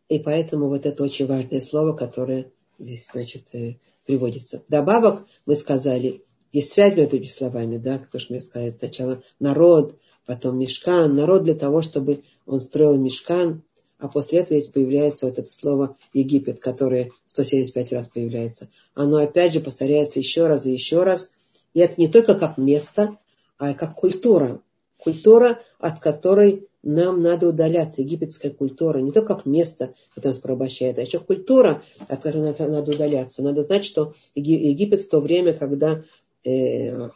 A: и поэтому вот это очень важное слово, которое здесь, значит, э, приводится. Добавок мы сказали, есть связь между этими словами, да, то, что мы сказали сначала народ, потом мешкан, народ для того, чтобы он строил мешкан, а после этого здесь появляется вот это слово Египет, которое 175 раз появляется. Оно опять же повторяется еще раз и еще раз. И это не только как место, а как культура. Культура, от которой нам надо удаляться. Египетская культура не только как место, это нас порабощает, а еще культура, от которой надо, надо удаляться. Надо знать, что Египет в то время, когда э,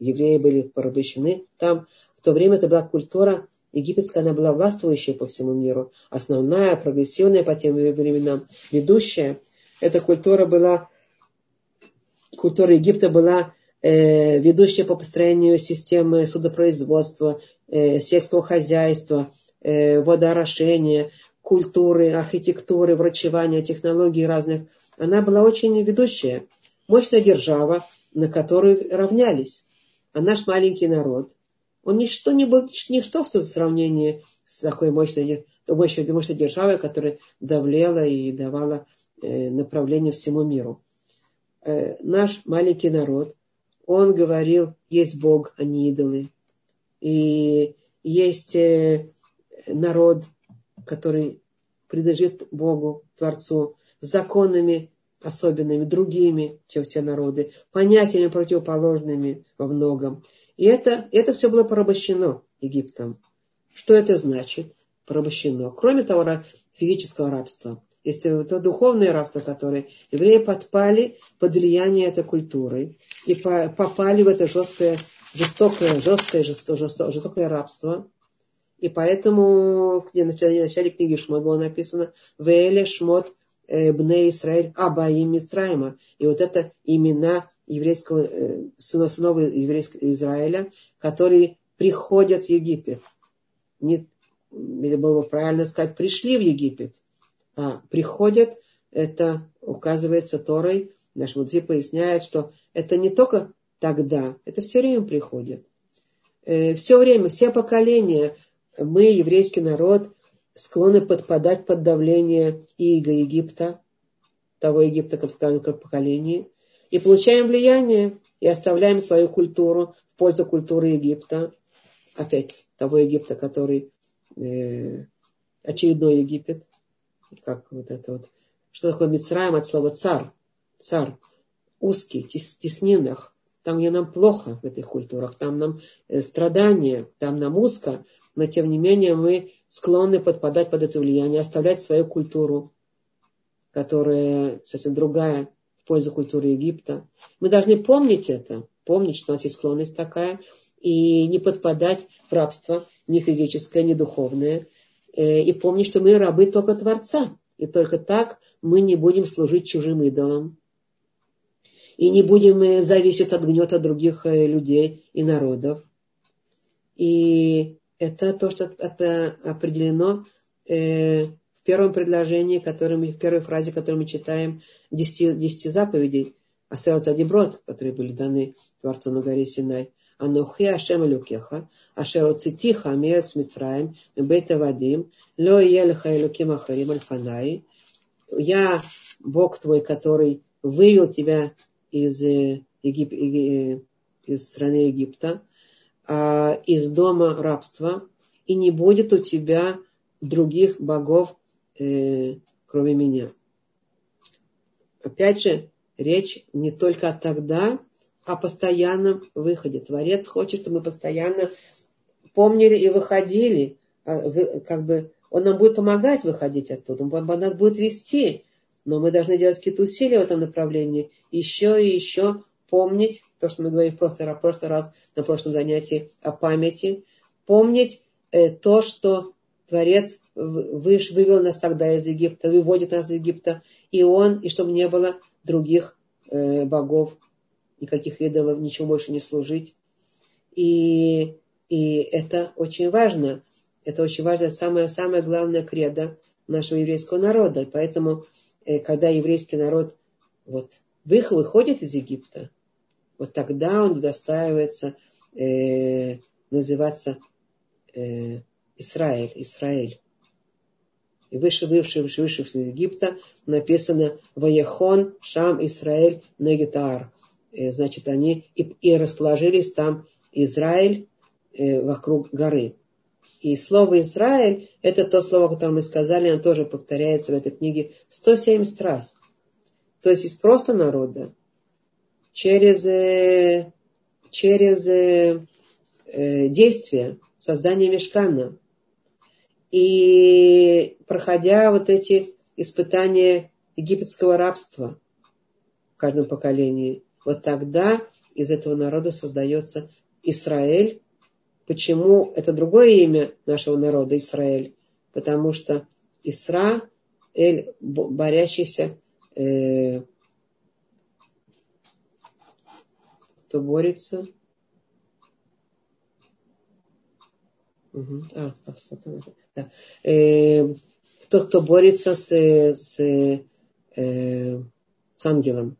A: евреи были порабощены, там в то время это была культура египетская, она была властвующая по всему миру, основная, прогрессивная по тем временам, ведущая. Эта культура была, культура Египта была э, ведущая по построению системы судопроизводства, э, сельского хозяйства, э, водоорошения, культуры, архитектуры, врачевания, технологий разных. Она была очень ведущая. Мощная держава, на которую равнялись. А наш маленький народ, Он ничто не был, ничто в сравнении с такой мощной, мощной, мощной державой, которая давлела и давала э, направление всему миру. Э, наш маленький народ, он говорил, есть Бог, а не идолы. И есть э, народ, который принадлежит Богу, Творцу, законами особенными, другими, чем все народы, понятиями противоположными во многом. И это, это все было порабощено Египтом. Что это значит? Порабощено. Кроме того, физического рабства. Есть это духовное рабство, которое евреи подпали под влияние этой культуры и попали в это жесткое, жестокое, жестокое, жестокое рабство. И поэтому в начале, в начале книги Шмот было написано «Веэле Шмот э, Бне Исраэль Абаим Митраима». И вот это имена еврейского, э, сынов, еврейского Израиля, которые приходят в Египет. Не, было бы правильно сказать, пришли в Египет, а приходят, это указывается Торой, наш мудзи поясняет, что это не только тогда, это все время приходит. Э, все время, все поколения, мы, еврейский народ, склонны подпадать под давление иго Египта, того Египта, как в поколении, и получаем влияние, и оставляем свою культуру в пользу культуры Египта, опять того Египта, который э, очередной Египет, как вот это вот, что такое Мицраем от слова царь, царь, узкий, тес, теснинах, там, где нам плохо в этих культурах, там нам э, страдания, там нам узко, но тем не менее мы склонны подпадать под это влияние, оставлять свою культуру, которая совсем другая, пользу культуры Египта. Мы должны помнить это, помнить, что у нас есть склонность такая, и не подпадать в рабство ни физическое, ни духовное, э, и помнить, что мы рабы только Творца, и только так мы не будем служить чужим идолам, и не будем э, зависеть от гнета других э, людей и народов. И это то, что определено первом предложении, которое мы, в первой фразе, которую мы читаем, десяти, десяти заповедей, Асерот Адиброд, которые были даны Творцу на горе Синай. Анухи Ашем Элюкеха, Ашер Оцитиха Меец Мицраем, Бейта Вадим, Ло Елеха Элюким Ахарим Альфанай. Я Бог твой, который вывел тебя из, э, Егип... Э, из страны Египта, а, из дома рабства, и не будет у тебя других богов э, кроме меня. Опять же, речь не только тогда, о постоянном выходе. Творец хочет, чтобы мы постоянно помнили и выходили. А как бы он нам будет помогать выходить оттуда, он нас будет вести. Но мы должны делать какие-то усилия в этом направлении. Еще и еще помнить то, что мы говорили в в прошлый раз на прошлом занятии о памяти. Помнить э, то, что Творец вывел нас тогда из Египта, выводит нас из Египта, и Он, и чтобы не было других э, богов, никаких идолов, ничего больше не служить. И, и это очень важно. Это очень важно, самое, самое главное кредо нашего еврейского народа. И поэтому, э, когда еврейский народ вот, выходит из Египта, вот тогда он удостаивается э, называться э, Израиль, Израиль. И выше, выше, выше, выше из Египта написано Ваяхон, Шам, Израиль, Негитар. Э, значит, они и, и расположились там Израиль э, вокруг горы. И слово Израиль, это то слово, которое мы сказали, оно тоже повторяется в этой книге 170 раз. То есть из просто народа через, э, через э, э, действие создания мешкана, и проходя вот эти испытания египетского рабства в каждом поколении, вот тогда из этого народа создается Израиль. Почему это другое имя нашего народа Израиль? Потому что Исра, Эль, борящийся, э, кто борется, Угу. Да. Э, тот, кто борется с, с, э, с ангелом.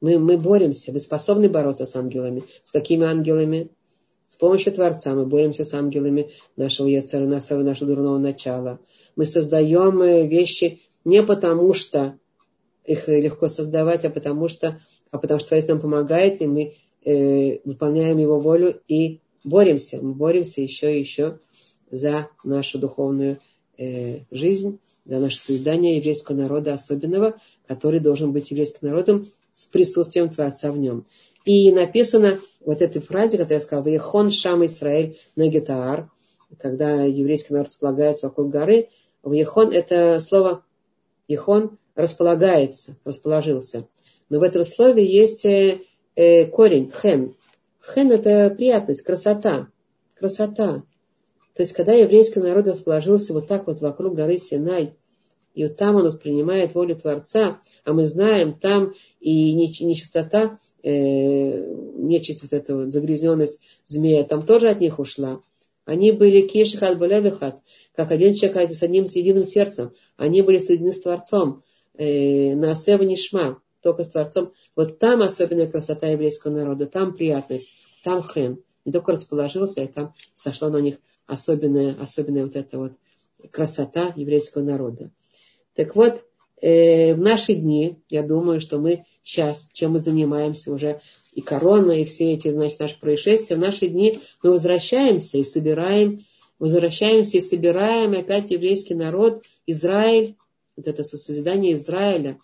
A: Мы, мы боремся. Вы способны бороться с ангелами? С какими ангелами? С помощью Творца мы боремся с ангелами нашего яцера, нашего, нашего дурного начала. Мы создаем э, вещи не потому, что их легко создавать, а потому что, а потому что Творец нам помогает, и мы э, выполняем его волю и боремся. Мы боремся еще и еще за нашу духовную э, жизнь, за наше создание еврейского народа особенного, который должен быть еврейским народом с присутствием Творца в нем. И написано вот этой фразе, которую я сказала, «Вехон Шам Исраэль на Гетаар», когда еврейский народ располагается вокруг горы, Вехон – это слово Ехон располагается, расположился. Но в этом слове есть э, э, корень, хен. Хен – это приятность, красота. Красота. То есть, когда еврейский народ расположился вот так вот вокруг горы Синай, и вот там он воспринимает волю Творца, а мы знаем, там и нечистота, э, нечисть, вот эта вот загрязненность змея, там тоже от них ушла. Они были кишихат булевихат, как один человек с одним с единым сердцем. Они были соединены с Творцом. Э, на Асева Нишма, только с Творцом. Вот там особенная красота еврейского народа, там приятность, там хен. Не только расположился, и там сошла на них особенная, особенная вот эта вот красота еврейского народа. Так вот, э, в наши дни, я думаю, что мы сейчас, чем мы занимаемся уже, и корона, и все эти, значит, наши происшествия, в наши дни мы возвращаемся и собираем, возвращаемся и собираем опять еврейский народ, Израиль, вот это созидание Израиля,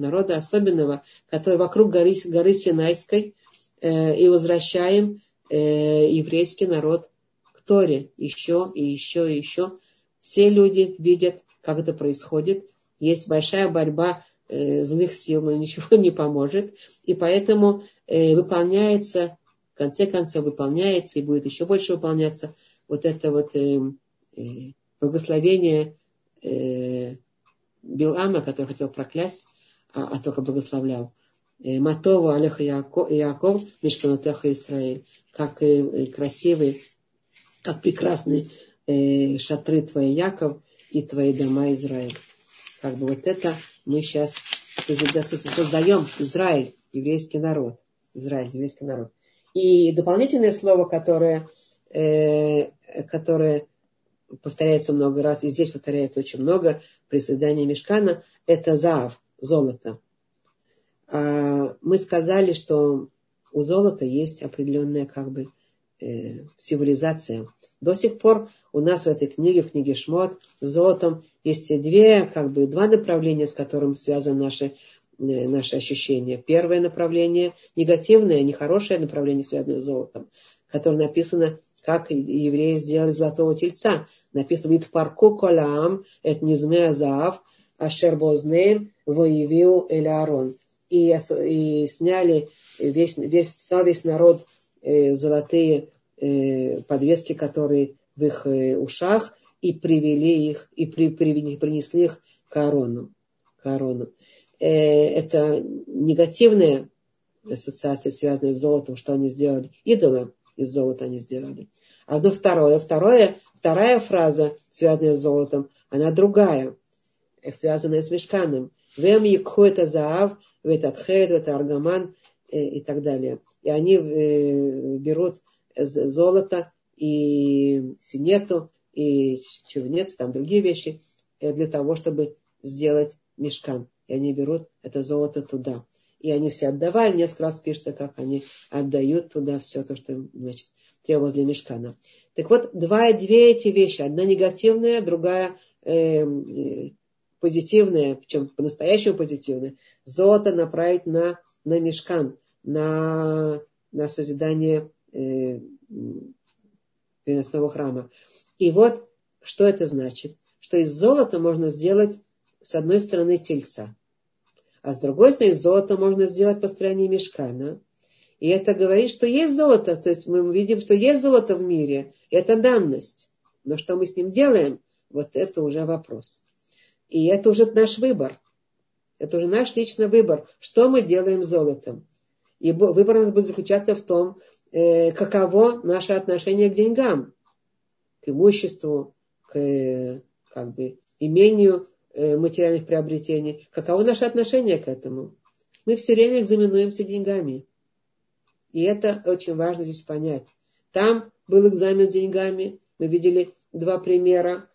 A: народа особенного, который вокруг горы, горы Синайской, э, и возвращаем э, еврейский народ к Торе еще и еще и еще. Все люди видят, как это происходит. Есть большая борьба э, злых сил, но ничего не поможет. И поэтому э, выполняется, в конце концов, выполняется и будет еще больше выполняться вот это вот э, э, благословение э, Билама, который хотел проклясть, а, а только благословлял. Э, Матова Алеха Яков, Мишканатеха Израиль. Как э, красивый, как прекрасные э, шатры твои Яков и твои дома Израиль. Как бы вот это мы сейчас создаем Израиль, еврейский народ. Израиль, еврейский народ. И дополнительное слово, которое, э, которое повторяется много раз, и здесь повторяется очень много при создании мешкана, это зав, золото. А мы сказали, что у золота есть определенная как бы э, цивилизация. До сих пор у нас в этой книге, в книге Шмот, с золотом есть две, как бы, два направления, с которым связаны наши, э, наши ощущения. Первое направление негативное, нехорошее направление, связанное с золотом, которое написано как евреи сделали золотого тельца. Написано, вид парку колам, это низме азав, ашер бознеем, воевил Элеарон. И, и сняли весь, весь, весь народ э, золотые э, подвески, которые в их э, ушах, и привели их, и при, при, принесли их к Аарону. К Аарону. Э, это негативная ассоциация, связанная с золотом, что они сделали. Идолы из золота они сделали. А ну второе, второе, вторая фраза, связанная с золотом, она другая, связанная с мешканом. Вем якху это заав, в этот хед, в это аргаман э, и так далее. И они э, берут золото и синету, и чего нет, там другие вещи, э, для того, чтобы сделать мешкан. И они берут это золото туда и они все отдавали. Несколько раз пишется, как они отдают туда все то, что значит, требовалось для мешкана. Так вот, два, две эти вещи. Одна негативная, другая э, э, позитивная, причем по-настоящему позитивная. Золото направить на, на мешкан, на, на созидание э, переносного храма. И вот, что это значит? Что из золота можно сделать, с одной стороны, тельца – а с другой стороны, золото можно сделать построение мешкана. И это говорит, что есть золото. То есть мы видим, что есть золото в мире. Это данность. Но что мы с ним делаем, вот это уже вопрос. И это уже наш выбор. Это уже наш личный выбор. Что мы делаем с золотом? И выбор у нас будет заключаться в том, э, каково наше отношение к деньгам, к имуществу, к как бы, имению Э, материальных приобретений. Каково наше отношение к этому? Мы все время экзаменуемся деньгами. И это очень важно здесь понять. Там был экзамен с деньгами. Мы видели два примера.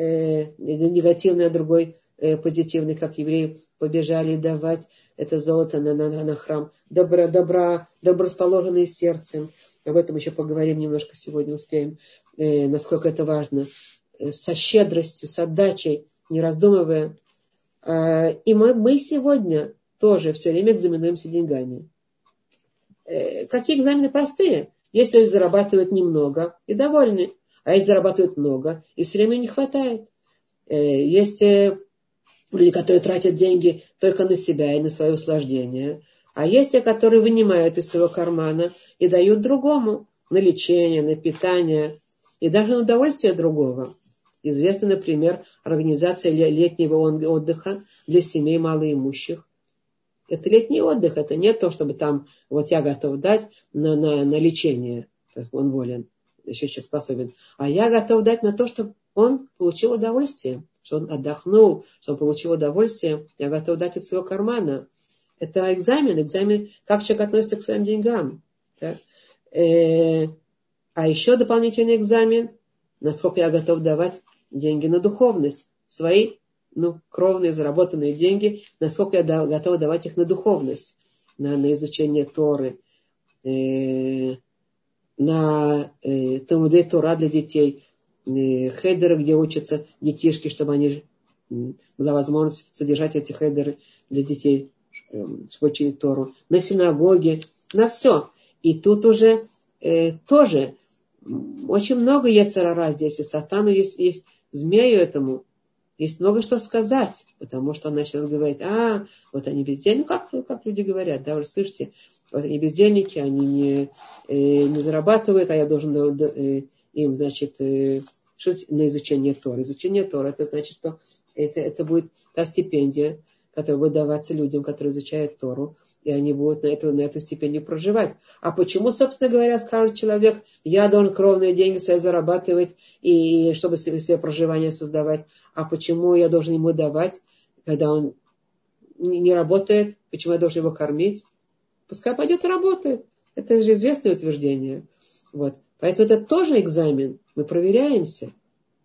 A: Э, негативный, а другой э, позитивный, как евреи побежали давать это золото на, на, на храм. Добро, добро, добросположенные сердцем. Об этом еще поговорим немножко сегодня, успеем, э, насколько это важно. Э, со щедростью, с отдачей, не раздумывая. Э, и мы, мы сегодня тоже все время экзаменуемся деньгами. Э, какие экзамены простые? Если зарабатывают немного и довольны, а если зарабатывают много и все время не хватает. Э, есть э, люди, которые тратят деньги только на себя и на свое услаждение. А есть те, которые вынимают из своего кармана и дают другому на лечение, на питание и даже на удовольствие другого. Известна, например, организация летнего отдыха для семей малоимущих. Это летний отдых, это не то, чтобы там вот я готов дать на, на, на лечение, как он волен, еще человек способен, а я готов дать на то, чтобы он получил удовольствие, что он отдохнул, что он получил удовольствие, я готов дать от своего кармана. Это экзамен, экзамен, как человек относится к своим деньгам. Да? Э, а еще дополнительный экзамен, насколько я готов давать деньги на духовность, свои ну, кровные заработанные деньги, насколько я да, готова давать их на духовность, на, на изучение Торы, э, на э, Талмудей Тора для детей, э, хедеры, где учатся детишки, чтобы они была возможность содержать эти хедеры для детей, э, чтобы учили Тору, на синагоге, на все. И тут уже э, тоже очень много яцерара здесь, и сатану есть, есть змею этому, есть много что сказать, потому что она сейчас говорит, а, вот они бездельники, ну как, как люди говорят, да, вы слышите, вот они бездельники, они не, э, не зарабатывают, а я должен э, им, значит, э, на изучение Тора. Изучение Тора, это значит, что это, это будет та стипендия, которая будет даваться людям, которые изучают Тору, и они будут на эту, на эту стипендию проживать. А почему, собственно говоря, скажет человек, я должен кровные деньги свои зарабатывать, и чтобы себе, себе проживание создавать, а почему я должен ему давать, когда он не работает, почему я должен его кормить? Пускай пойдет и работает. Это же известное утверждение. Вот. Поэтому это тоже экзамен. Мы проверяемся.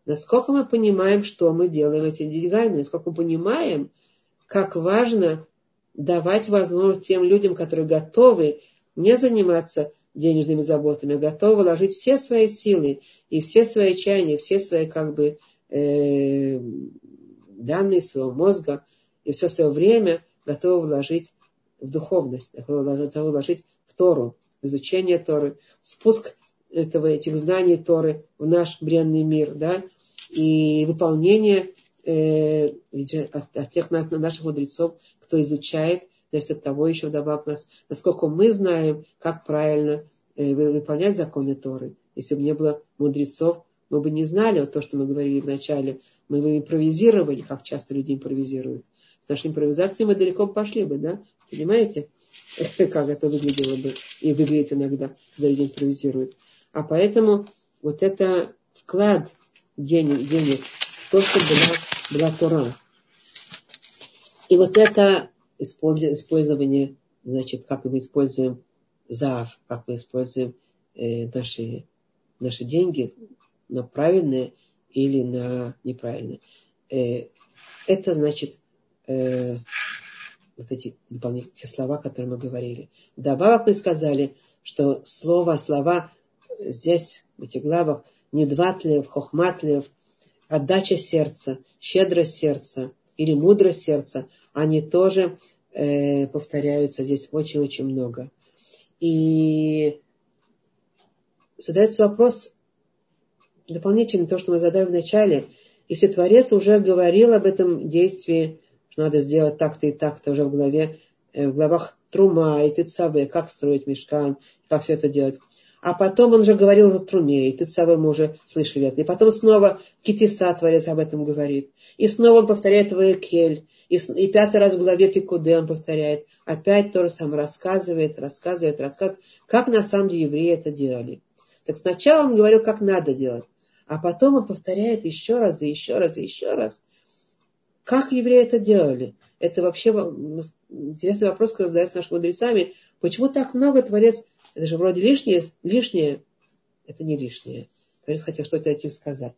A: Насколько мы понимаем, что мы делаем этими деньгами, насколько мы понимаем, как важно давать возможность тем людям, которые готовы не заниматься денежными заботами, а готовы вложить все свои силы и все свои чаяния, все свои как бы э, данные своего мозга и все свое время готовы вложить в духовность, готовы вложить в Тору, в изучение Торы, в спуск этого, этих знаний Торы в наш бренный мир, да, и выполнение э, от, от тех наших мудрецов, кто изучает, зависит от того еще вдобавок нас, насколько мы знаем, как правильно э, выполнять законы Торы. Если бы не было мудрецов, мы бы не знали вот то, что мы говорили вначале. Мы бы импровизировали, как часто люди импровизируют. С нашей импровизацией мы далеко пошли бы, да? Понимаете, как это выглядело бы и выглядит иногда, когда люди импровизируют. А поэтому вот это вклад денег, денег то, что была была Тора. И вот это использование, значит, как мы используем зав, как мы используем э, наши, наши деньги на правильные или на неправильные. Э, это значит э, вот эти дополнительные слова, которые мы говорили. Вдобавок мы сказали, что слово, слова здесь, в этих главах, недватлев, хохматлев, отдача сердца, щедрость сердца или мудрость сердца, они тоже э, повторяются здесь очень-очень много. И задается вопрос дополнительно то, что мы задали в начале. Если Творец уже говорил об этом действии, что надо сделать так-то и так-то уже в главе, э, в главах Трума и Тыцавы, как строить мешкан, как все это делать. А потом он же говорил в Труме, и Тыцавы мы уже слышали это. И потом снова Китиса Творец об этом говорит. И снова он повторяет в Экель. И, и пятый раз в главе Пикуде он повторяет. Опять то же самое рассказывает, рассказывает, рассказывает, как на самом деле евреи это делали. Так сначала он говорил, как надо делать. А потом он повторяет еще раз, и еще раз, и еще раз. Как евреи это делали? Это вообще интересный вопрос, который задается нашими мудрецами. Почему так много Творец это же вроде лишнее, лишнее. Это не лишнее. Творец хотел что-то этим сказать.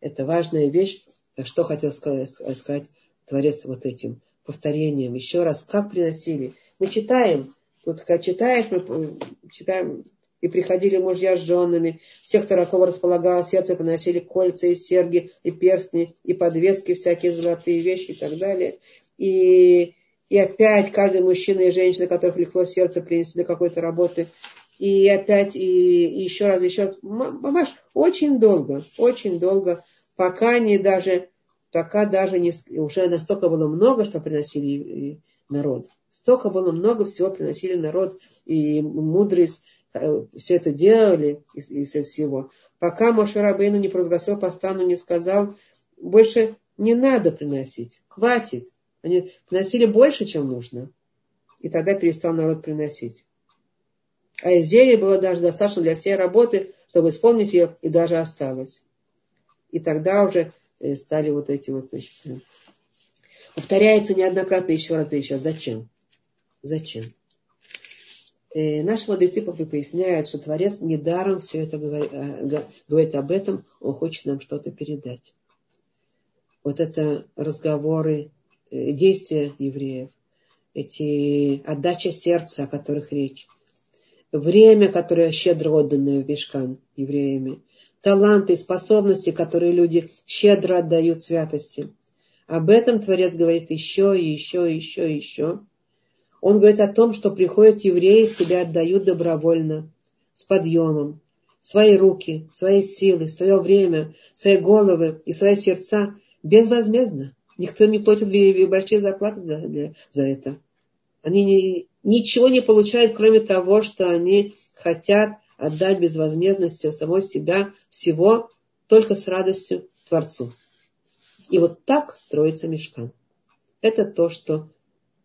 A: Это важная вещь, что хотел сказать, сказать Творец вот этим повторением. Еще раз, как приносили. Мы читаем, тут когда читаешь, мы читаем, и приходили мужья с женами, всех, кто кого располагало сердце, приносили кольца и серьги, и перстни, и подвески, всякие золотые вещи и так далее. И, и опять каждый мужчина и женщина, которых легко сердце, принесли какой-то работы. И опять, и, и еще раз, еще Мамаш, очень долго, очень долго, пока не даже, пока даже не, уже настолько было много, что приносили народ. Столько было много всего приносили народ, и мудрость, Э, все это делали из, из всего, пока Моше Рабейну не провозгласил по стану, не сказал, больше не надо приносить, хватит. Они приносили больше, чем нужно. И тогда перестал народ приносить. А изделие было даже достаточно для всей работы, чтобы исполнить ее, и даже осталось. И тогда уже э, стали вот эти вот, значит, э, повторяется неоднократно еще раз и еще. Зачем? Зачем? Э, наши мудрецы поясняют, что Творец недаром все это говорит, э, говорит об этом, он хочет нам что-то передать. Вот это разговоры, действия евреев, эти отдача сердца, о которых речь, время, которое щедро отданное в Мешкан евреями, таланты, способности, которые люди щедро отдают святости. Об этом Творец говорит еще и еще и еще и еще. Он говорит о том, что приходят евреи, себя отдают добровольно, с подъемом, свои руки, свои силы, свое время, свои головы и свои сердца безвозмездно. Никто не платит большие зарплаты за это. Они не, ничего не получают, кроме того, что они хотят отдать безвозмездно все, самого себя, всего, только с радостью Творцу. И вот так строится мешкан. Это то, что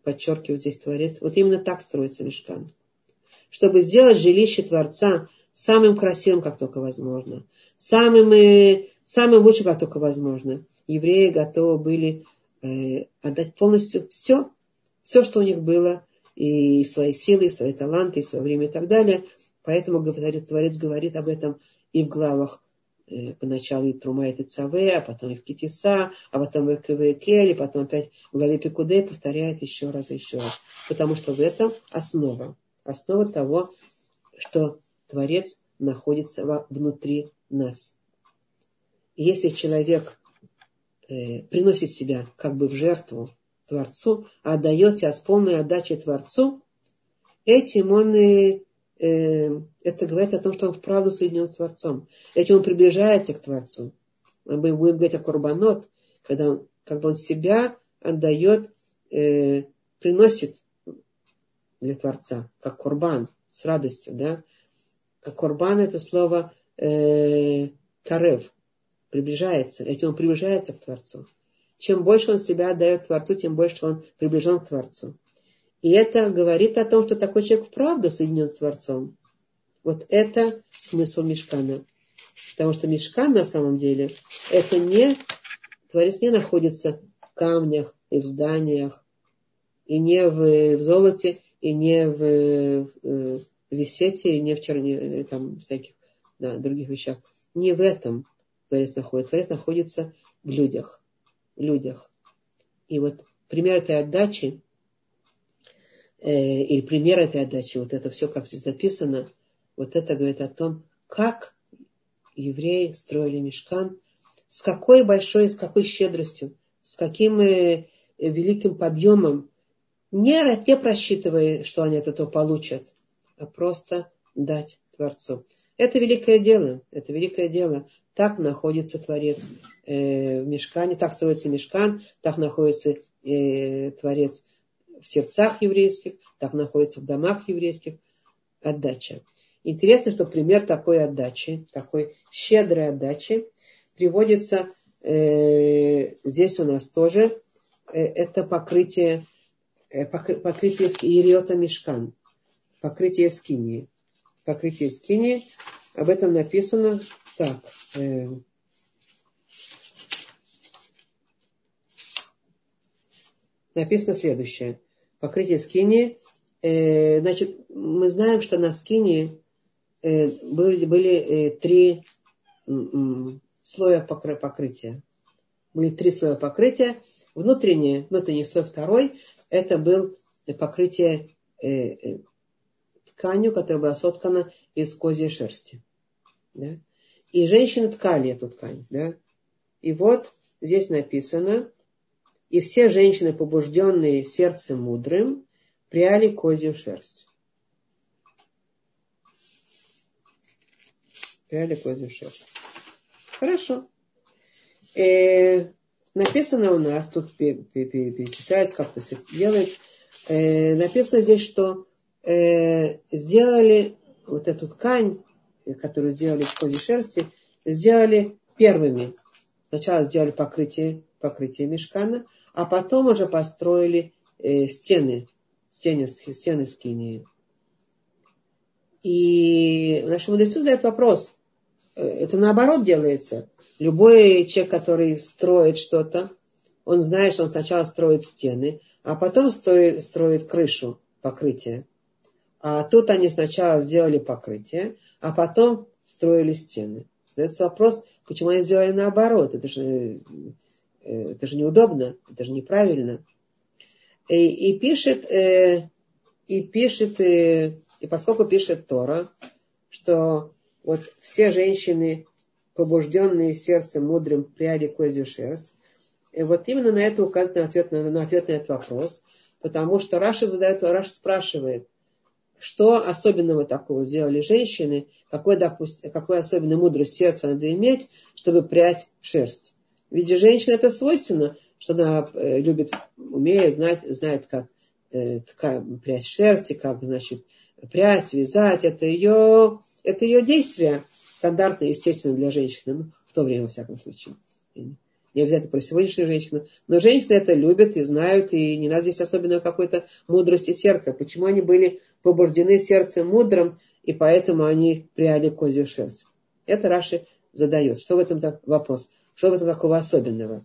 A: подчеркивает здесь Творец, вот именно так строится мешкан. Чтобы сделать жилище Творца самым красивым, как только возможно, самым, э, самым лучшим, как только возможно, евреи готовы были э, отдать полностью все, все, что у них было, и свои силы, и свои таланты, и свое время и так далее. Поэтому говорит, Творец говорит об этом и в главах Э, поначалу и Трума и Тецаве, а потом и в Китиса, а потом и Квекель, и потом опять в главе Пикуде повторяет еще раз и еще раз. Потому что в этом основа. Основа того, что Творец находится внутри нас. Если человек э, приносит себя как бы в жертву Творцу, а отдает себя с полной отдачей Творцу, этим он и Э, это говорит о том, что он вправду соединен с Творцом. Этим он приближается к Творцу. Мы будем говорить о Курбанот, когда он, как бы он себя отдает, э, приносит для Творца, как Курбан, с радостью. Да? А Курбан это слово э, карев, приближается. Этим он приближается к Творцу. Чем больше он себя отдает Творцу, тем больше он приближен к Творцу. И это говорит о том, что такой человек вправду соединен с Творцом. Вот это смысл мешкана. Потому что мешкан на самом деле это не, Творец не находится в камнях и в зданиях, и не в, в золоте, и не в, в, в висете, и не в черне, там всяких да, других вещах. Не в этом Творец находится. Творец находится в людях. Людях. И вот пример этой отдачи э, или пример этой отдачи, вот это все, как здесь записано, вот это говорит о том, как евреи строили мешкан, с какой большой, с какой щедростью, с каким э, великим подъемом, не, не просчитывая, что они от этого получат, а просто дать Творцу. Это великое дело, это великое дело. Так находится Творец э, в мешкане, так строится мешкан, так находится э, Творец в сердцах еврейских, так находится в домах еврейских, отдача. Интересно, что пример такой отдачи, такой щедрой отдачи приводится э, здесь у нас тоже. Э, это покрытие, э, покрытие Ириота Мешкан, покрытие скинии. Покрытие скинии, об этом написано так. Э, написано следующее покрытие скини. Э, значит, мы знаем, что на скине э, были, были э, три слоя покрытия. Были три слоя покрытия. Внутреннее, внутренний слой второй, это был покрытие тканью, которая была соткана из козьей шерсти. Да? И женщины ткали эту ткань. Да? И вот здесь написано, и все женщины, побужденные сердцем мудрым, пряли козью шерсть. Пряли козью шерсть. Хорошо. Э, написано у нас, тут перечитается, как это все делает, э, написано здесь, что э, сделали вот эту ткань, которую сделали из козьей шерсти, сделали первыми. Сначала сделали покрытие, покрытие мешкана, а потом уже построили э, стены, стены, стены скинии. И наши мудрецы задают вопрос, э, это наоборот делается. Любой человек, который строит что-то, он знает, что он сначала строит стены, а потом строит, строит крышу, покрытие. А тут они сначала сделали покрытие, а потом строили стены. Задается вопрос, почему они сделали наоборот. Это же, э, это же неудобно, это же неправильно. И, и пишет, э, и пишет, и, и поскольку пишет Тора, что вот все женщины, побужденные сердцем мудрым, пряли козью шерсть, и вот именно на это указан ответ на, на ответ на этот вопрос, потому что Раши задает, Раши спрашивает – что особенного такого сделали женщины, какой, допустим, какой особенной мудрость сердца надо иметь, чтобы прять шерсть. Ведь женщине это свойственно, что она э, любит, умеет, знать, знает, как э, прять шерсть, как, значит, прясть, вязать. Это ее, это ее действие стандартное, естественно, для женщины. Ну, в то время, во всяком случае не обязательно про сегодняшнюю женщину, но женщины это любят и знают, и не надо здесь особенно какой-то мудрости сердца. Почему они были побуждены сердцем мудрым, и поэтому они пряли козью шерсть? Это Раши задает. Что в этом так, вопрос? Что в этом такого особенного?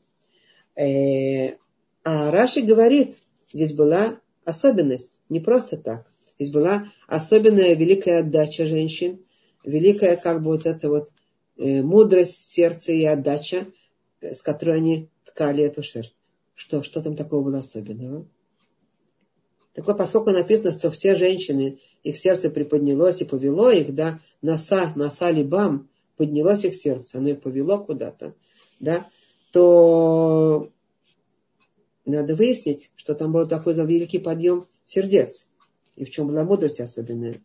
A: Э, а Раши говорит, здесь была особенность, не просто так. Здесь была особенная великая отдача женщин, великая как бы вот эта вот э, мудрость сердца и отдача, с которой они ткали эту шерсть. Что, что там такого было особенного? Так вот, поскольку написано, что все женщины, их сердце приподнялось и повело их, да, носа, носа либам, поднялось их сердце, оно их повело куда-то, да, то надо выяснить, что там был такой за великий подъем сердец. И в чем была мудрость особенная.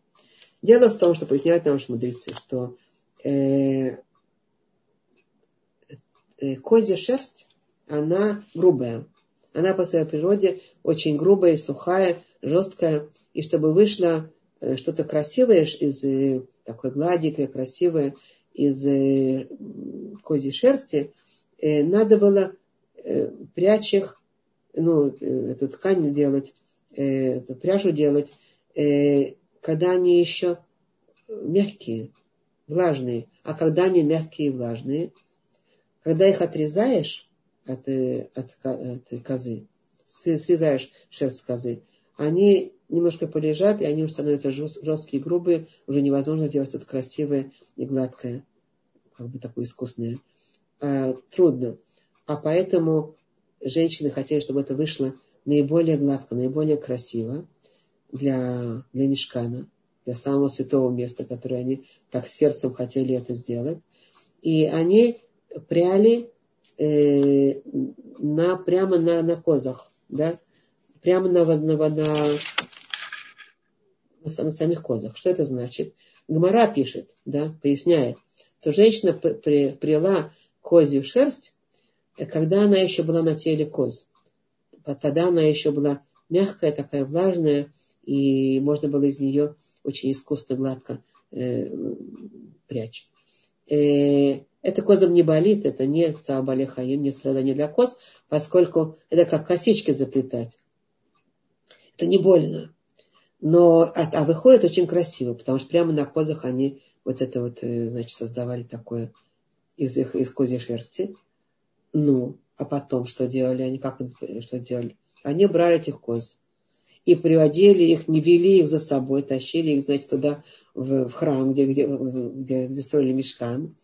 A: Дело в том, что поясняют наши мудрецы, что Э, козья шерсть, она грубая. Она по своей природе очень грубая, сухая, жесткая. И чтобы вышло э, что-то красивое из э, такой гладенькое, красивое из козьей шерсти, надо было прячь их, ну, эту ткань делать, эту пряжу делать, когда они еще мягкие, влажные. А когда они мягкие и влажные, когда их отрезаешь от, э, от, от козы, срезаешь шерсть козы, они немножко полежат, и они уже становятся жесткие, грубые, уже невозможно делать это красивое и гладкое, как бы такое искусное. А, трудно. А поэтому женщины хотели, чтобы это вышло наиболее гладко, наиболее красиво для, для мешкана, для самого святого места, которое они так сердцем хотели это сделать. И они пряли э, на, прямо на, на козах, да, прямо на, на, на, на, на самих козах. Что это значит? Гмара пишет, да, поясняет, то женщина при, прила козью шерсть, э, когда она еще была на теле коз. Тогда она еще была мягкая, такая влажная, и можно было из нее очень искусно, гладко э, прячь. Э, это козам не болит, это не цаабалехаим, не страдание для коз, поскольку это как косички заплетать. Это не больно. Но, а, а выходит очень красиво, потому что прямо на козах они вот это вот, э, значит, создавали такое из их, из козьей шерсти. Ну, а потом что делали они, как что делали? Они брали этих коз и приводили их, не вели их за собой, тащили их, значит, туда в, в храм, где, где, где, где строили мешкан,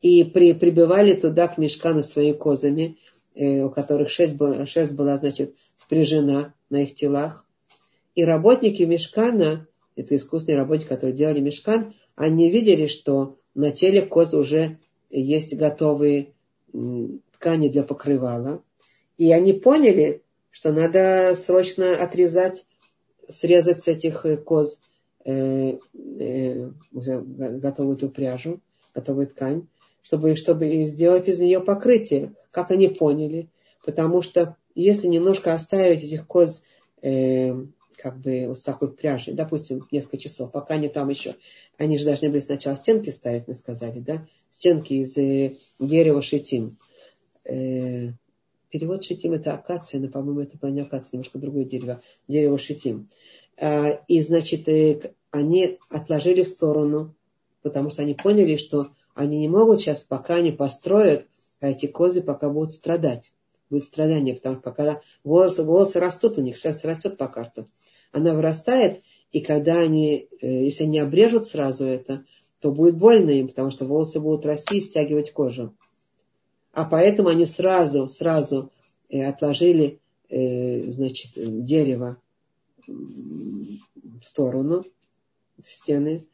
A: и при, прибивали туда к мешкану своими козами, э, у которых шерсть была, шерсть была, значит, спряжена на их телах. И работники мешкана, это искусственные работники, которые делали мешкан, они видели, что на теле коз уже есть готовые ткани для покрывала. И они поняли, что надо срочно отрезать, срезать с этих э, коз э, э, готовую эту пряжу, готовую ткань, чтобы, чтобы сделать из нее покрытие, как они поняли. Потому что если немножко оставить этих коз э, как бы вот с такой пряжей, допустим, несколько часов, пока они там еще, они же должны были сначала стенки ставить, мы сказали, да, стенки из э, дерева шитим. Э, перевод шитим это акация, но, по-моему, это была не акация, немножко другое дерево, дерево шитим. Э, и, значит, э, они отложили в сторону, потому что они поняли, что они не могут сейчас, пока они построят, а эти козы пока будут страдать. Будет страдание, потому что пока волосы, волосы растут у них, шерсть растет по карту. Она вырастает, и когда они, э, если они обрежут сразу это, то будет больно им, потому что волосы будут расти и стягивать кожу. А поэтому они сразу, сразу э, отложили э, значит, дерево в сторону стены,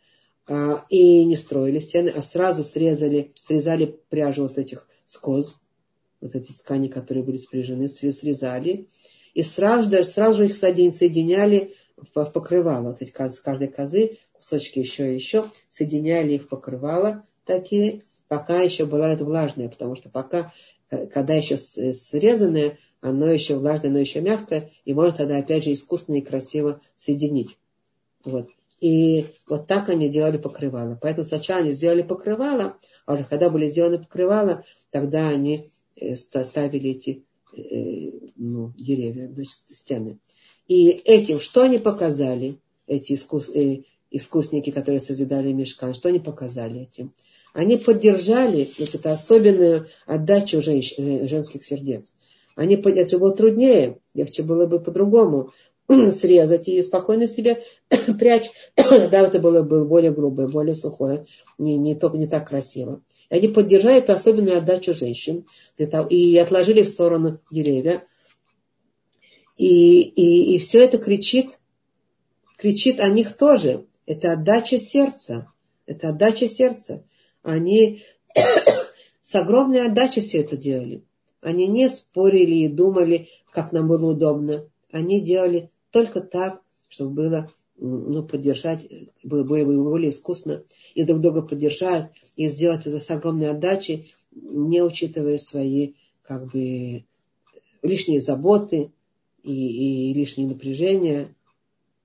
A: и не строили стены, а сразу срезали, срезали пряжу вот этих скоз, вот эти ткани, которые были спряжены, срезали, и сразу, же, сразу же их соединяли в покрывало. Вот эти коз, каждой козы, кусочки еще и еще, соединяли их в покрывало такие, пока еще была это влажная, потому что пока, э, когда еще срезанное, оно еще влажное, оно еще мягкое, и можно тогда опять же искусно и красиво соединить. Вот. И вот так они делали покрывало. Поэтому сначала они сделали покрывало, а уже когда были сделаны покрывало, тогда они э, ставили эти э, ну, деревья, значит, стены. И этим, что они показали, эти искус, э, искусники, которые созидали мешкан, что они показали этим? Они поддержали вот эту особенную отдачу женщ, женских сердец. Они, это было труднее, легче было бы по-другому. срезать и спокойно себе прячь. да, это было, было более грубое, более сухое, не, не, только, не так красиво. И они поддержали эту особенную отдачу женщин и отложили в сторону деревья. И, и, и все это кричит, кричит о них тоже. Это отдача сердца. Это отдача сердца. Они с огромной отдачей все это делали. Они не спорили и думали, как нам было удобно. Они делали только так, чтобы было ну, поддержать, было более, более искусно, и друг друга поддержать, и сделать это с огромной отдачей, не учитывая свои как бы лишние заботы и, и лишние напряжения,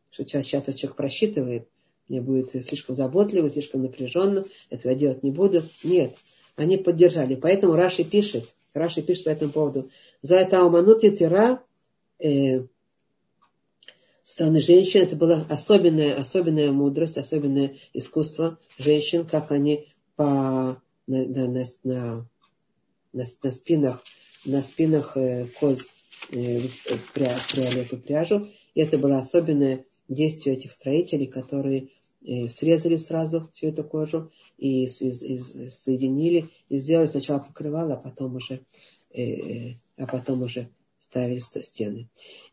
A: что часто, часто человек просчитывает, мне будет слишком заботливо, слишком напряженно, этого я делать не буду. Нет, они поддержали. Поэтому Раши пишет, Раши пишет по этому поводу, за это уманут и тира, э, стороны женщин. Это была особенная, особенная мудрость, особенное искусство женщин, как они по, на, на, на, на, на спинах, на спинах э, коз э, пряли эту пряжу. И это было особенное действие этих строителей, которые э, срезали сразу всю эту кожу и из, из, соединили и сделали сначала покрывало, а потом уже, а потом уже ставили стены.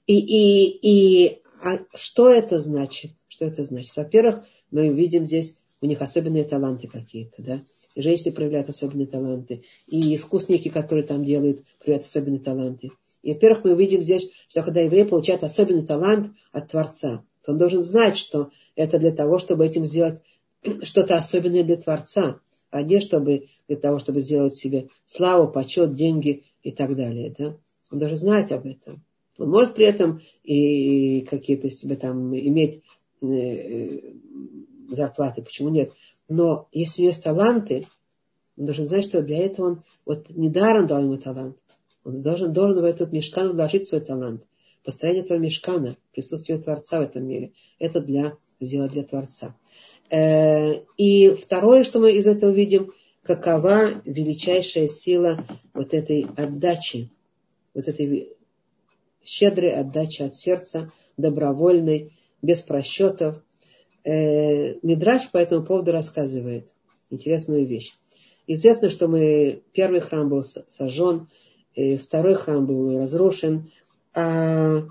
A: И, и, и а что это значит? Что это значит? Во-первых, мы видим здесь у них особенные таланты какие-то, да. И женщины проявляют особенные таланты. И искусники, которые там делают, проявляют особенные таланты. И, во-первых, мы видим здесь, что когда еврей получает особенный талант от Творца, то он должен знать, что это для того, чтобы этим сделать что-то особенное для Творца, а не чтобы для того, чтобы сделать себе славу, почет, деньги и так далее. Да? Он должен знать об этом. Он может при этом и какие-то себе там иметь э, зарплаты, почему нет? Но если у него есть таланты, он должен знать, что для этого он вот недаром дал ему талант. Он должен, должен в этот мешкан вложить свой талант. Построение этого мешкана, присутствие Творца в этом мире, это для, сделать для Творца. Э, и второе, что мы из этого видим, какова величайшая сила вот этой отдачи, вот этой щедрой отдачи от сердца добровольный, без просчетов. Э, Мидраш по этому поводу рассказывает интересную вещь. Известно, что мы, первый храм был сожжен, второй храм был разрушен, а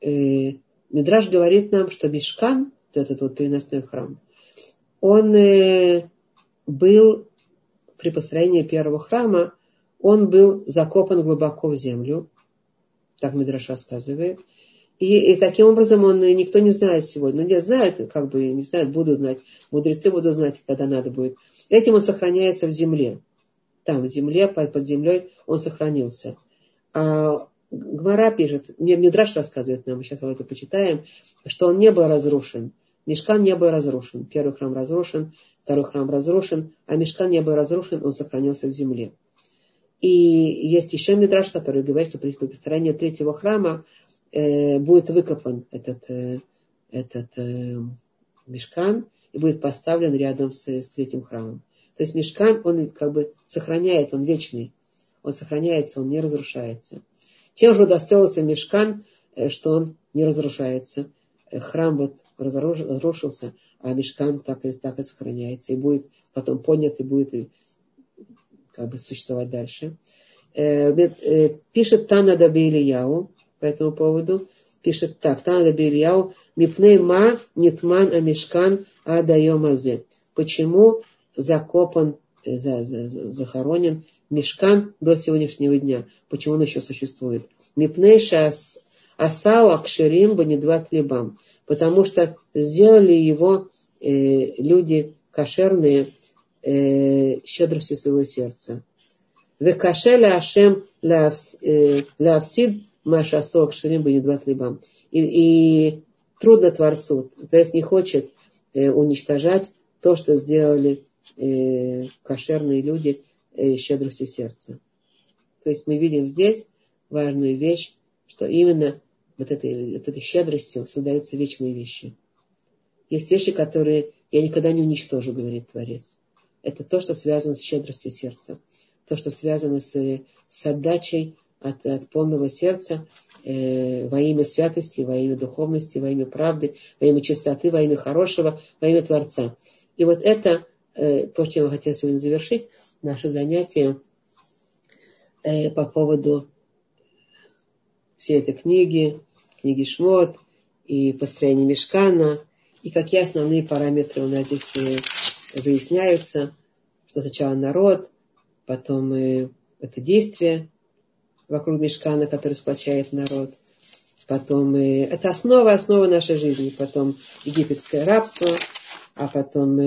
A: э, Мидраш говорит нам, что Мишкан, этот вот переносной храм, он э, был при построении первого храма, он был закопан глубоко в землю, так Мидраш рассказывает. И, и таким образом он никто не знает сегодня. Ну, не знают, как бы не знают, буду знать. Мудрецы будут знать, когда надо будет. Этим он сохраняется в земле. Там, в земле, под, землей он сохранился. А Гмара пишет, мне Мидраш рассказывает нам, мы сейчас вот это почитаем, что он не был разрушен. Мешкан не был разрушен. Первый храм разрушен, второй храм разрушен, а Мешкан не был разрушен, он сохранился в земле. И есть еще Мидраш, который говорит, что при построении третьего храма э, будет выкопан этот, э, этот э, мешкан и будет поставлен рядом с, с третьим храмом. То есть мешкан, он как бы сохраняет, он вечный. Он сохраняется, он не разрушается. Чем же удостоился мешкан, э, что он не разрушается? Э, храм вот разрушился, а мешкан так и, так и сохраняется. И будет потом поднят, и будет как бы существовать дальше. Э, пишет Тана Даби по этому поводу. Пишет так. Тана Даби Ильяу. Мипней ма нитман амишкан адайомазе. Почему закопан захоронен мешкан до сегодняшнего дня. Почему он еще существует? Мипнейша асау акшерим банидват либам. Потому что сделали его э, люди кошерные э, щедростью своего сердца. Векашеля ашем лавсид э, машасо акшерим банидват либам. И трудно Творцу, то есть не хочет э, уничтожать то, что сделали э, кошерные люди щедростью сердца. То есть мы видим здесь важную вещь, что именно вот этой, вот этой щедростью создаются вечные вещи. Есть вещи, которые я никогда не уничтожу, говорит Творец. Это то, что связано с щедростью сердца. То, что связано с, с отдачей от, от полного сердца э, во имя святости, во имя духовности, во имя правды, во имя чистоты, во имя хорошего, во имя Творца. И вот это Э, то, чем я хотела сегодня завершить наше занятие э, по поводу всей этой книги, книги Шмот и построения Мешкана, и какие основные параметры у нас здесь выясняются, что сначала народ, потом это действие вокруг Мешкана, который сплочает народ, потом это основа, основа нашей жизни, потом египетское рабство, а потом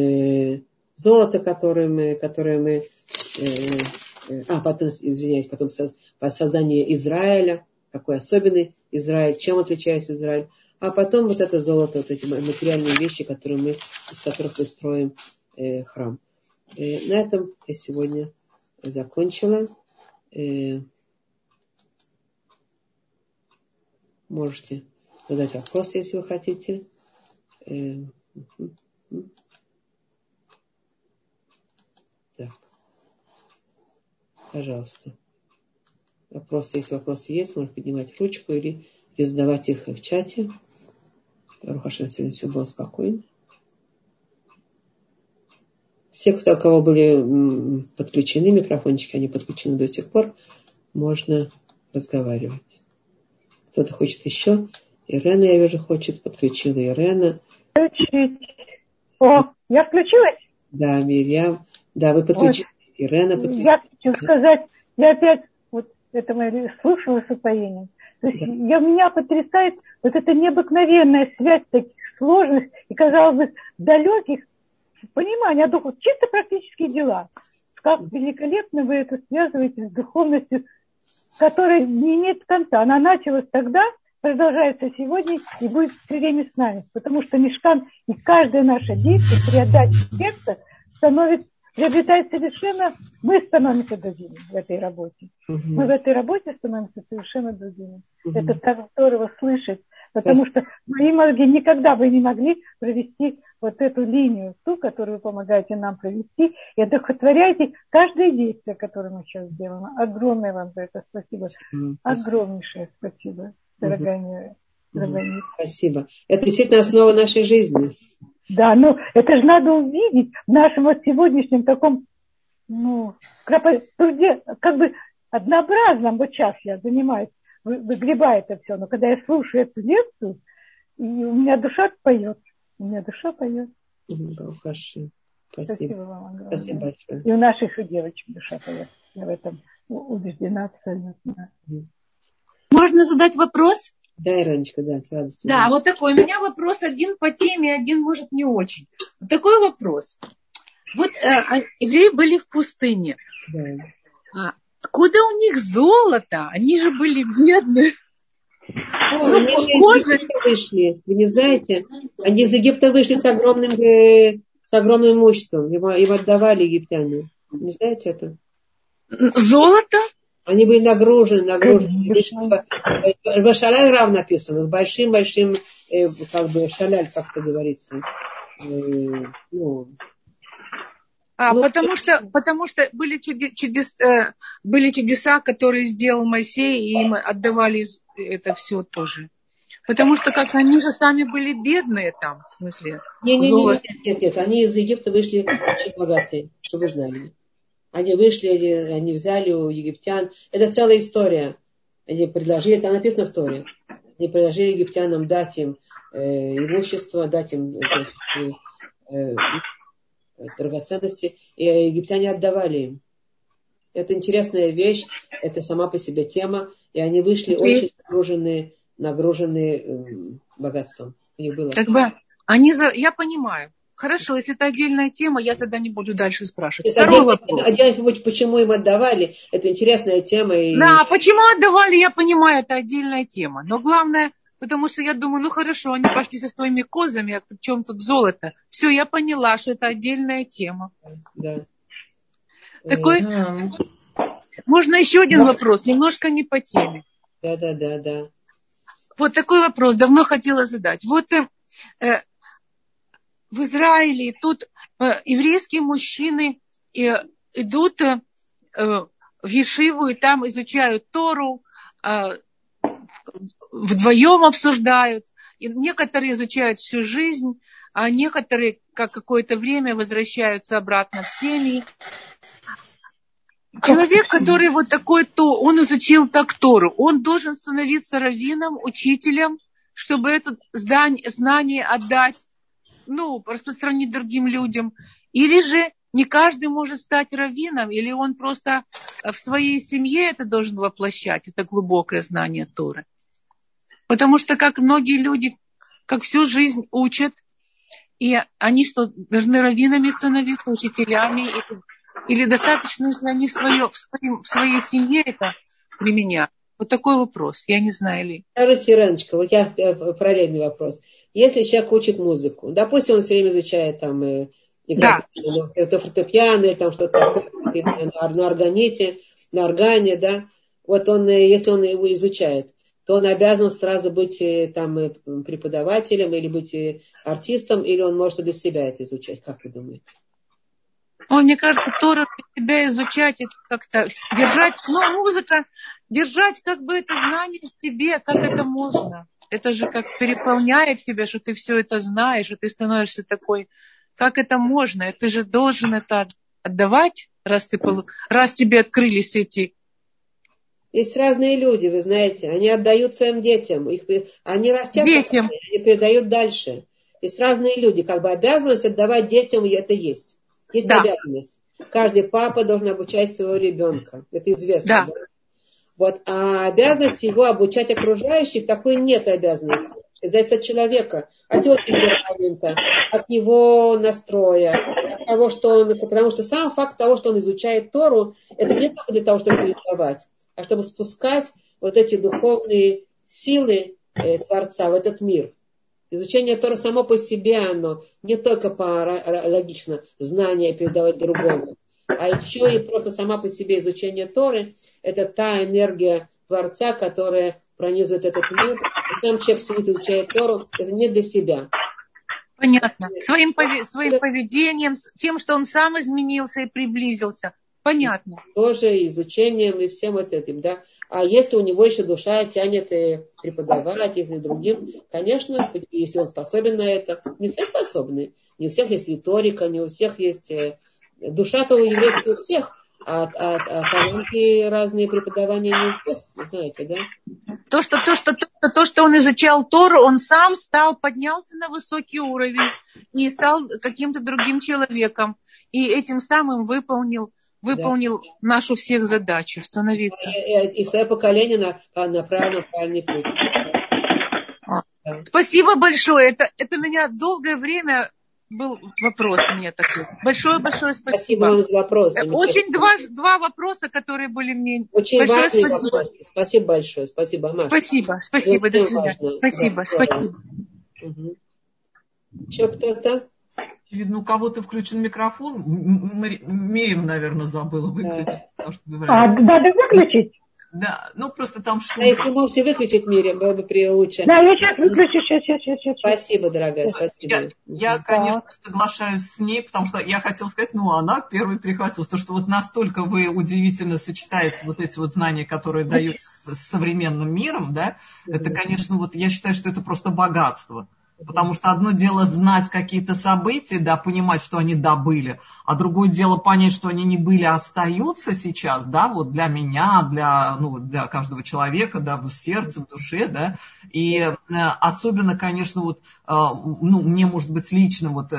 A: золото, которое мы, которое мы э, э, а, потом, извиняюсь, потом создание Израиля, какой особенный Израиль, чем отличается Израиль, а потом вот это золото, вот эти материальные вещи, которые мы, из которых мы строим храм. Э, на этом я сегодня закончила. Э, можете задать вопрос, если вы хотите. Э, Пожалуйста. Вопросы, если вопросы есть, можно поднимать ручку или, или задавать их в чате. Рухашин сегодня все было спокойно. Все, кто, у кого были подключены микрофончики, они подключены до сих пор, можно разговаривать. Кто-то хочет еще. Ирена, я вижу, хочет. Подключила Ирена.
B: Включить. О, я включилась?
A: Да, Мирьям. Да, вы подключили. Ирена подключила.
B: Я хочу сказать, я опять вот это мы слушала с упоением. То есть да. я, меня потрясает вот эта необыкновенная связь таких сложных и, казалось бы, далеких понимания о чисто практические дела. Как великолепно вы это связываете с духовностью, которая не имеет конца. Она началась тогда, продолжается сегодня и будет все время с нами. Потому что мешкан и каждое наше действие при отдаче сердца становится приобретает совершенно, мы становимся другими в этой работе. Угу. Мы в этой работе становимся совершенно другими. Угу. Это так здорово слышать, потому что мои мозги никогда бы не могли провести вот эту линию, ту, которую вы помогаете нам провести, и одухотворяете каждое действие, которое мы сейчас делаем. Огромное вам за это спасибо. Огромнейшее спасибо, дорогая угу. Рабанит.
A: Спасибо. Это действительно основа нашей жизни.
B: Да, ну это же надо увидеть в нашем вот сегодняшнем таком, ну, труде, как бы однообразном, вот сейчас я занимаюсь, выгребаю это все, но когда я слушаю эту лекцию, и у меня душа поет, у меня душа поет. Спасибо. Спасибо вам огромное.
A: Спасибо большое.
B: И у наших девочек душа поет. Я в этом убеждена абсолютно.
C: Можно задать вопрос?
A: Да, Иронечка, да, с радостью.
C: Да, вот такой. У меня вопрос один по теме, один, может, не очень. Такой вопрос. Вот э, а, евреи были в пустыне.
A: Да.
C: А, куда у них золото? Они же были бедные.
A: О, ну, они из Египта вышли, вы не знаете? Они из Египта вышли с огромным, э, с огромным имуществом. Его, его отдавали египтяне. Не знаете это?
C: Золото?
A: Они были нагружены, нагружены. В шаляль рав написано, с большим-большим, э, как бы, шаляль, как это говорится. Э,
C: ну, а, ну, потому, что, потому что были, чудес, э, были чудеса, которые сделал Моисей, и им отдавали это все тоже. Потому что как они же сами были бедные там, в смысле.
A: Не, не, не, нет, нет, нет, они из Египта вышли очень богатые, чтобы вы знали. Они вышли, они взяли у египтян. Это целая история. Они предложили, там написано в Торе, они предложили египтянам дать им э, имущество, дать им э, э, драгоценности, и египтяне отдавали им. Это интересная вещь, это сама по себе тема, и они вышли очень нагруженные, нагруженные э, богатством. У них было.
C: Как бы они за... Я понимаю. Хорошо, если это отдельная тема, я тогда не буду дальше спрашивать. Это Второй вопрос.
A: Отдельно, почему им отдавали, это интересная тема. И...
C: Да, почему отдавали, я понимаю, это отдельная тема. Но главное, потому что я думаю, ну хорошо, они пошли со своими козами, а при чем тут золото? Все, я поняла, что это отдельная тема.
A: Да.
C: Такой... Да. Можно еще один да. вопрос, немножко не по теме.
A: Да, да, да, да.
C: Вот такой вопрос давно хотела задать. Вот э, э в Израиле, тут э, еврейские мужчины э, идут э, в Ешиву и там изучают Тору, вдвоем обсуждают. И некоторые изучают всю жизнь, а некоторые как какое-то время возвращаются обратно в семьи. Человек, который вот такой, то он изучил так Тору, он должен становиться раввином, учителем, чтобы это знание отдать ну, распространить другим людям. Или же не каждый может стать раввином, или он просто в своей семье это должен воплощать, это глубокое знание Торы. Потому что как многие люди, как всю жизнь учат, и они что, должны раввинами становиться, учителями, или достаточно, если они свое, в, своем, в своей семье это применяют. Вот такой вопрос, я не знаю ли.
A: Скажите, Ираночка, вот я э, параллельный вопрос. Если человек учит музыку, допустим, он все время изучает там э, играть да. это фортепиано, там что-то такое, на, на органите, на органе, да, вот он, э, если он его изучает, то он обязан сразу быть там преподавателем или быть артистом, или он может для себя это изучать, как вы думаете?
C: О, мне кажется, Тора для себя изучать, это как-то держать, ну, музыка, держать как бы это знание в тебе, как это можно. Это же как переполняет тебя, что ты все это знаешь, что ты становишься такой, как это можно? Ты же должен это отдавать, раз, ты, раз тебе открылись эти
A: есть разные люди, вы знаете, они отдают своим детям, их, они растят,
C: детям.
A: они передают дальше. Есть разные люди, как бы обязанность отдавать детям, и это есть. Есть да. обязанность. Каждый папа должен обучать своего ребенка. Это известно. Да. Да? Вот, а обязанность его обучать окружающих, такой нет обязанности. Это зависит от человека, от его темперамента, от его настроя, от того, что он... Потому что сам факт того, что он изучает Тору, это не только для того, чтобы передавать, а чтобы спускать вот эти духовные силы э, Творца в этот мир. Изучение Тора само по себе, оно не только по логично знание передавать другому, а еще и просто сама по себе изучение Торы – это та энергия Творца, которая пронизывает этот мир. И сам человек сидит, изучает Тору, это не для себя.
C: Понятно. Своим, пове- своим поведением, тем, что он сам изменился и приблизился. Понятно.
A: Тоже изучением и всем вот этим, да. А если у него еще душа тянет и преподавать их и другим, конечно, если он способен на это, не все способны. Не у всех есть риторика, не у всех есть... Э, душа-то у еврейских у всех, а, а, а таланты разные преподавания не у всех, знаете, да?
C: То что, то, что, то, то, что он изучал Тору, он сам стал, поднялся на высокий уровень и стал каким-то другим человеком. И этим самым выполнил выполнил да. нашу всех задачу становиться.
A: И, и свое поколение на, на правильный, правильный путь.
C: Да. Спасибо большое. Это, это меня долгое время был вопрос у меня такой. Большое-большое спасибо.
A: Спасибо вам за вопрос.
C: Очень два, два вопроса, которые были мне.
A: Очень большое спасибо. Вопрос. Спасибо большое. Спасибо, Маша.
C: Спасибо, спасибо. До свидания. Важно. Спасибо, да, спасибо.
A: Угу. Еще кто-то?
D: Видно, у кого-то включен микрофон. Мирим, наверное, забыла выключить.
B: Да. А, надо выключить?
D: Да, ну просто там
A: шум. А если можете выключить, Мирим, было бы при лучше.
B: Да, я сейчас выключу, сейчас, сейчас, сейчас. сейчас.
A: Спасибо, дорогая, спасибо.
D: Я, я конечно, соглашаюсь с ней, потому что я хотела сказать, ну, она первой прихватилась, то, что вот настолько вы удивительно сочетаете вот эти вот знания, которые даете с, с современным миром, да, это, конечно, вот я считаю, что это просто богатство. Потому что одно дело знать какие-то события, да, понимать, что они добыли, а другое дело понять, что они не были, а остаются сейчас, да, вот для меня, для, ну, для каждого человека, да, в сердце, в душе, да. И э, особенно, конечно, вот, э, ну, мне, может быть, лично вот э,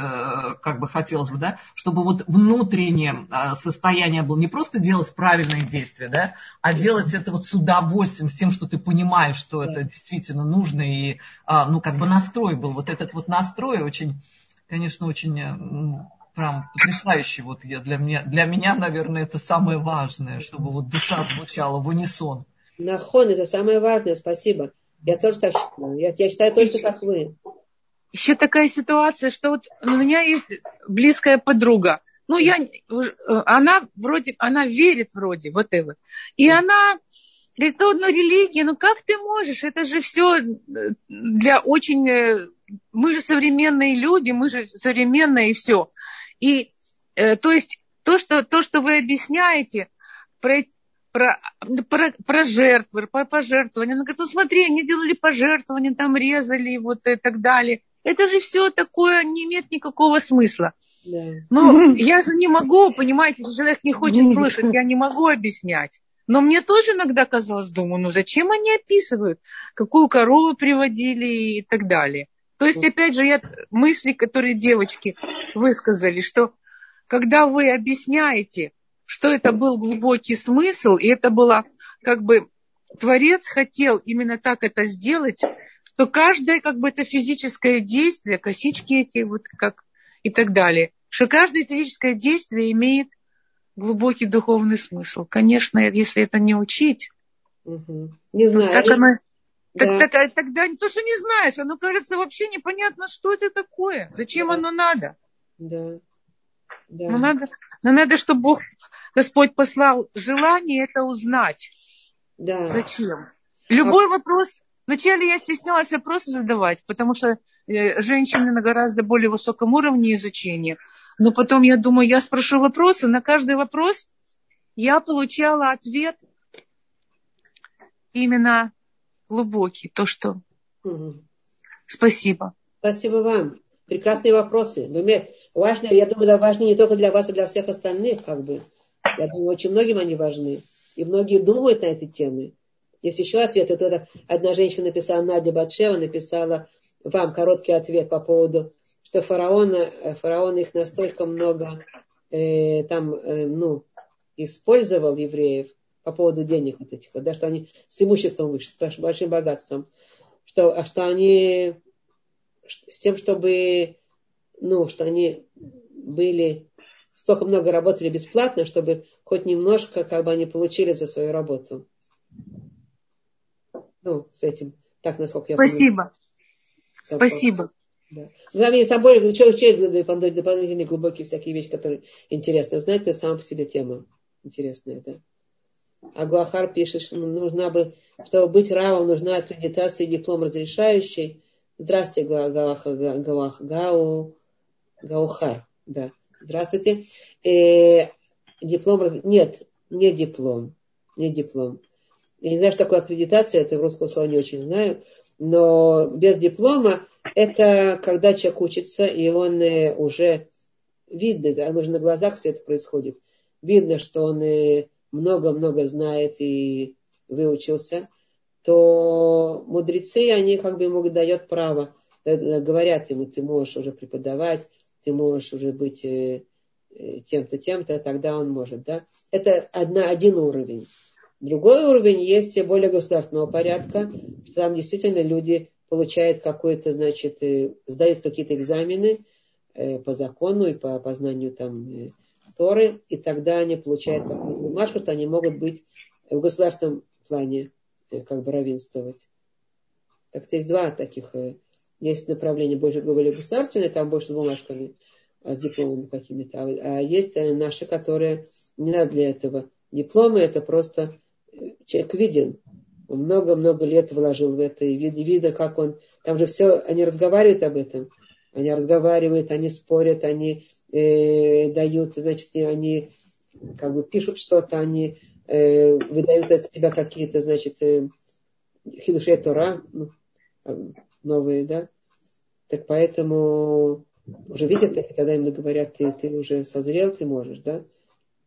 D: как бы хотелось бы, да, чтобы вот внутреннее состояние было не просто делать правильные действия, да, а делать это вот с удовольствием, с тем, что ты понимаешь, что это действительно нужно, и, ну, как бы настрой был был вот этот вот настрой очень, конечно, очень э, прям потрясающий. Вот я, для, меня, для меня, наверное, это самое важное, чтобы вот душа звучала в унисон.
A: Нахон, это самое важное, спасибо. Я тоже так считаю. Я, я считаю точно как вы.
C: Еще такая ситуация, что вот у меня есть близкая подруга. Ну, я, она вроде, она верит вроде, вот это. И она говорит, ну, ну, религия, ну как ты можешь? Это же все для очень э, мы же современные люди, мы же современные и все. И э, то есть то что, то, что вы объясняете про, про, про, про жертвы, про пожертвования, она говорит, ну смотри, они делали пожертвования, там резали вот и так далее. Это же все такое не имеет никакого смысла. Да. Но я же не могу, понимаете, если человек не хочет слышать, я не могу объяснять. Но мне тоже иногда казалось, думаю, ну зачем они описывают, какую корову приводили и так далее. То есть, опять же, я, мысли, которые девочки высказали, что когда вы объясняете, что это был глубокий смысл, и это было как бы Творец хотел именно так это сделать, то каждое как бы это физическое действие, косички эти вот как и так далее, что каждое физическое действие имеет глубокий духовный смысл. Конечно, если это не учить,
A: угу. не знаю,
C: как оно, так, да. так, тогда то, что не знаешь, оно кажется вообще непонятно, что это такое, зачем да. оно надо.
A: Да. да.
C: Но надо, но надо, чтобы Бог, Господь послал желание это узнать.
A: Да.
C: Зачем? Любой а... вопрос. Вначале я стеснялась вопросы задавать, потому что э, женщины на гораздо более высоком уровне изучения. Но потом я думаю, я спрошу вопросы, на каждый вопрос я получала ответ именно глубокий, то, что... Угу. Спасибо.
A: Спасибо вам. Прекрасные вопросы. Думаю, важно, я думаю, да, важны не только для вас, а для всех остальных, как бы. Я думаю, очень многим они важны. И многие думают на эти темы. Есть еще ответ. Это, это одна женщина написала, Надя Батшева написала вам короткий ответ по поводу, что фараона, э, фараон их настолько много э, там, э, ну, использовал евреев, по поводу денег вот этих, вот, да, что они с имуществом вышли, с большим богатством, что, а что они с тем, чтобы, ну, что они были, столько много работали бесплатно, чтобы хоть немножко, как бы они получили за свою работу. Ну, с этим, так, насколько я
C: Спасибо. Понимаю. Спасибо.
A: Да. Главное, с тобой, что учить, дополнительные глубокие всякие вещи, которые интересны. Знаете, это сама по себе тема интересная, да. А Гуахар пишет, что нужна бы, чтобы быть равом, нужна аккредитация и диплом разрешающий. Здравствуйте, Гуахар, Гуах, Гау, Гаухар. Да. Здравствуйте. Э, диплом, нет, не диплом, не диплом. Я не знаю, что такое аккредитация, это в русском слова не очень знаю, но без диплома это когда человек учится, и он э, уже видно, оно же на глазах все это происходит. Видно, что он э, много-много знает и выучился, то мудрецы, они как бы ему дают право, э, говорят ему, ты можешь уже преподавать, ты можешь уже быть тем-то, тем-то, тогда он может. Да? Это одна, один уровень. Другой уровень есть более государственного порядка, что там действительно люди получают какой-то, значит, э, сдают какие-то экзамены э, по закону и по познанию там э, Торы, и тогда они получают какую-то бумажку, что они могут быть в государственном плане как бы равенствовать. Так-то есть два таких, есть направление больше более государственное, там больше с бумажками, а с дипломами какими-то, а есть наши, которые не надо для этого. Дипломы это просто человек виден, много-много лет вложил в это, и видно, видно, как он, там же все, они разговаривают об этом, они разговаривают, они спорят, они э, дают, значит, они как бы пишут что-то, они э, выдают от себя какие-то, значит, э, хидушей Тора, ну, новые, да, так поэтому уже видят, и тогда им говорят, ты, ты уже созрел, ты можешь, да,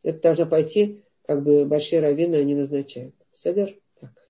A: это должно пойти, как бы большие раввины они назначают. Седер?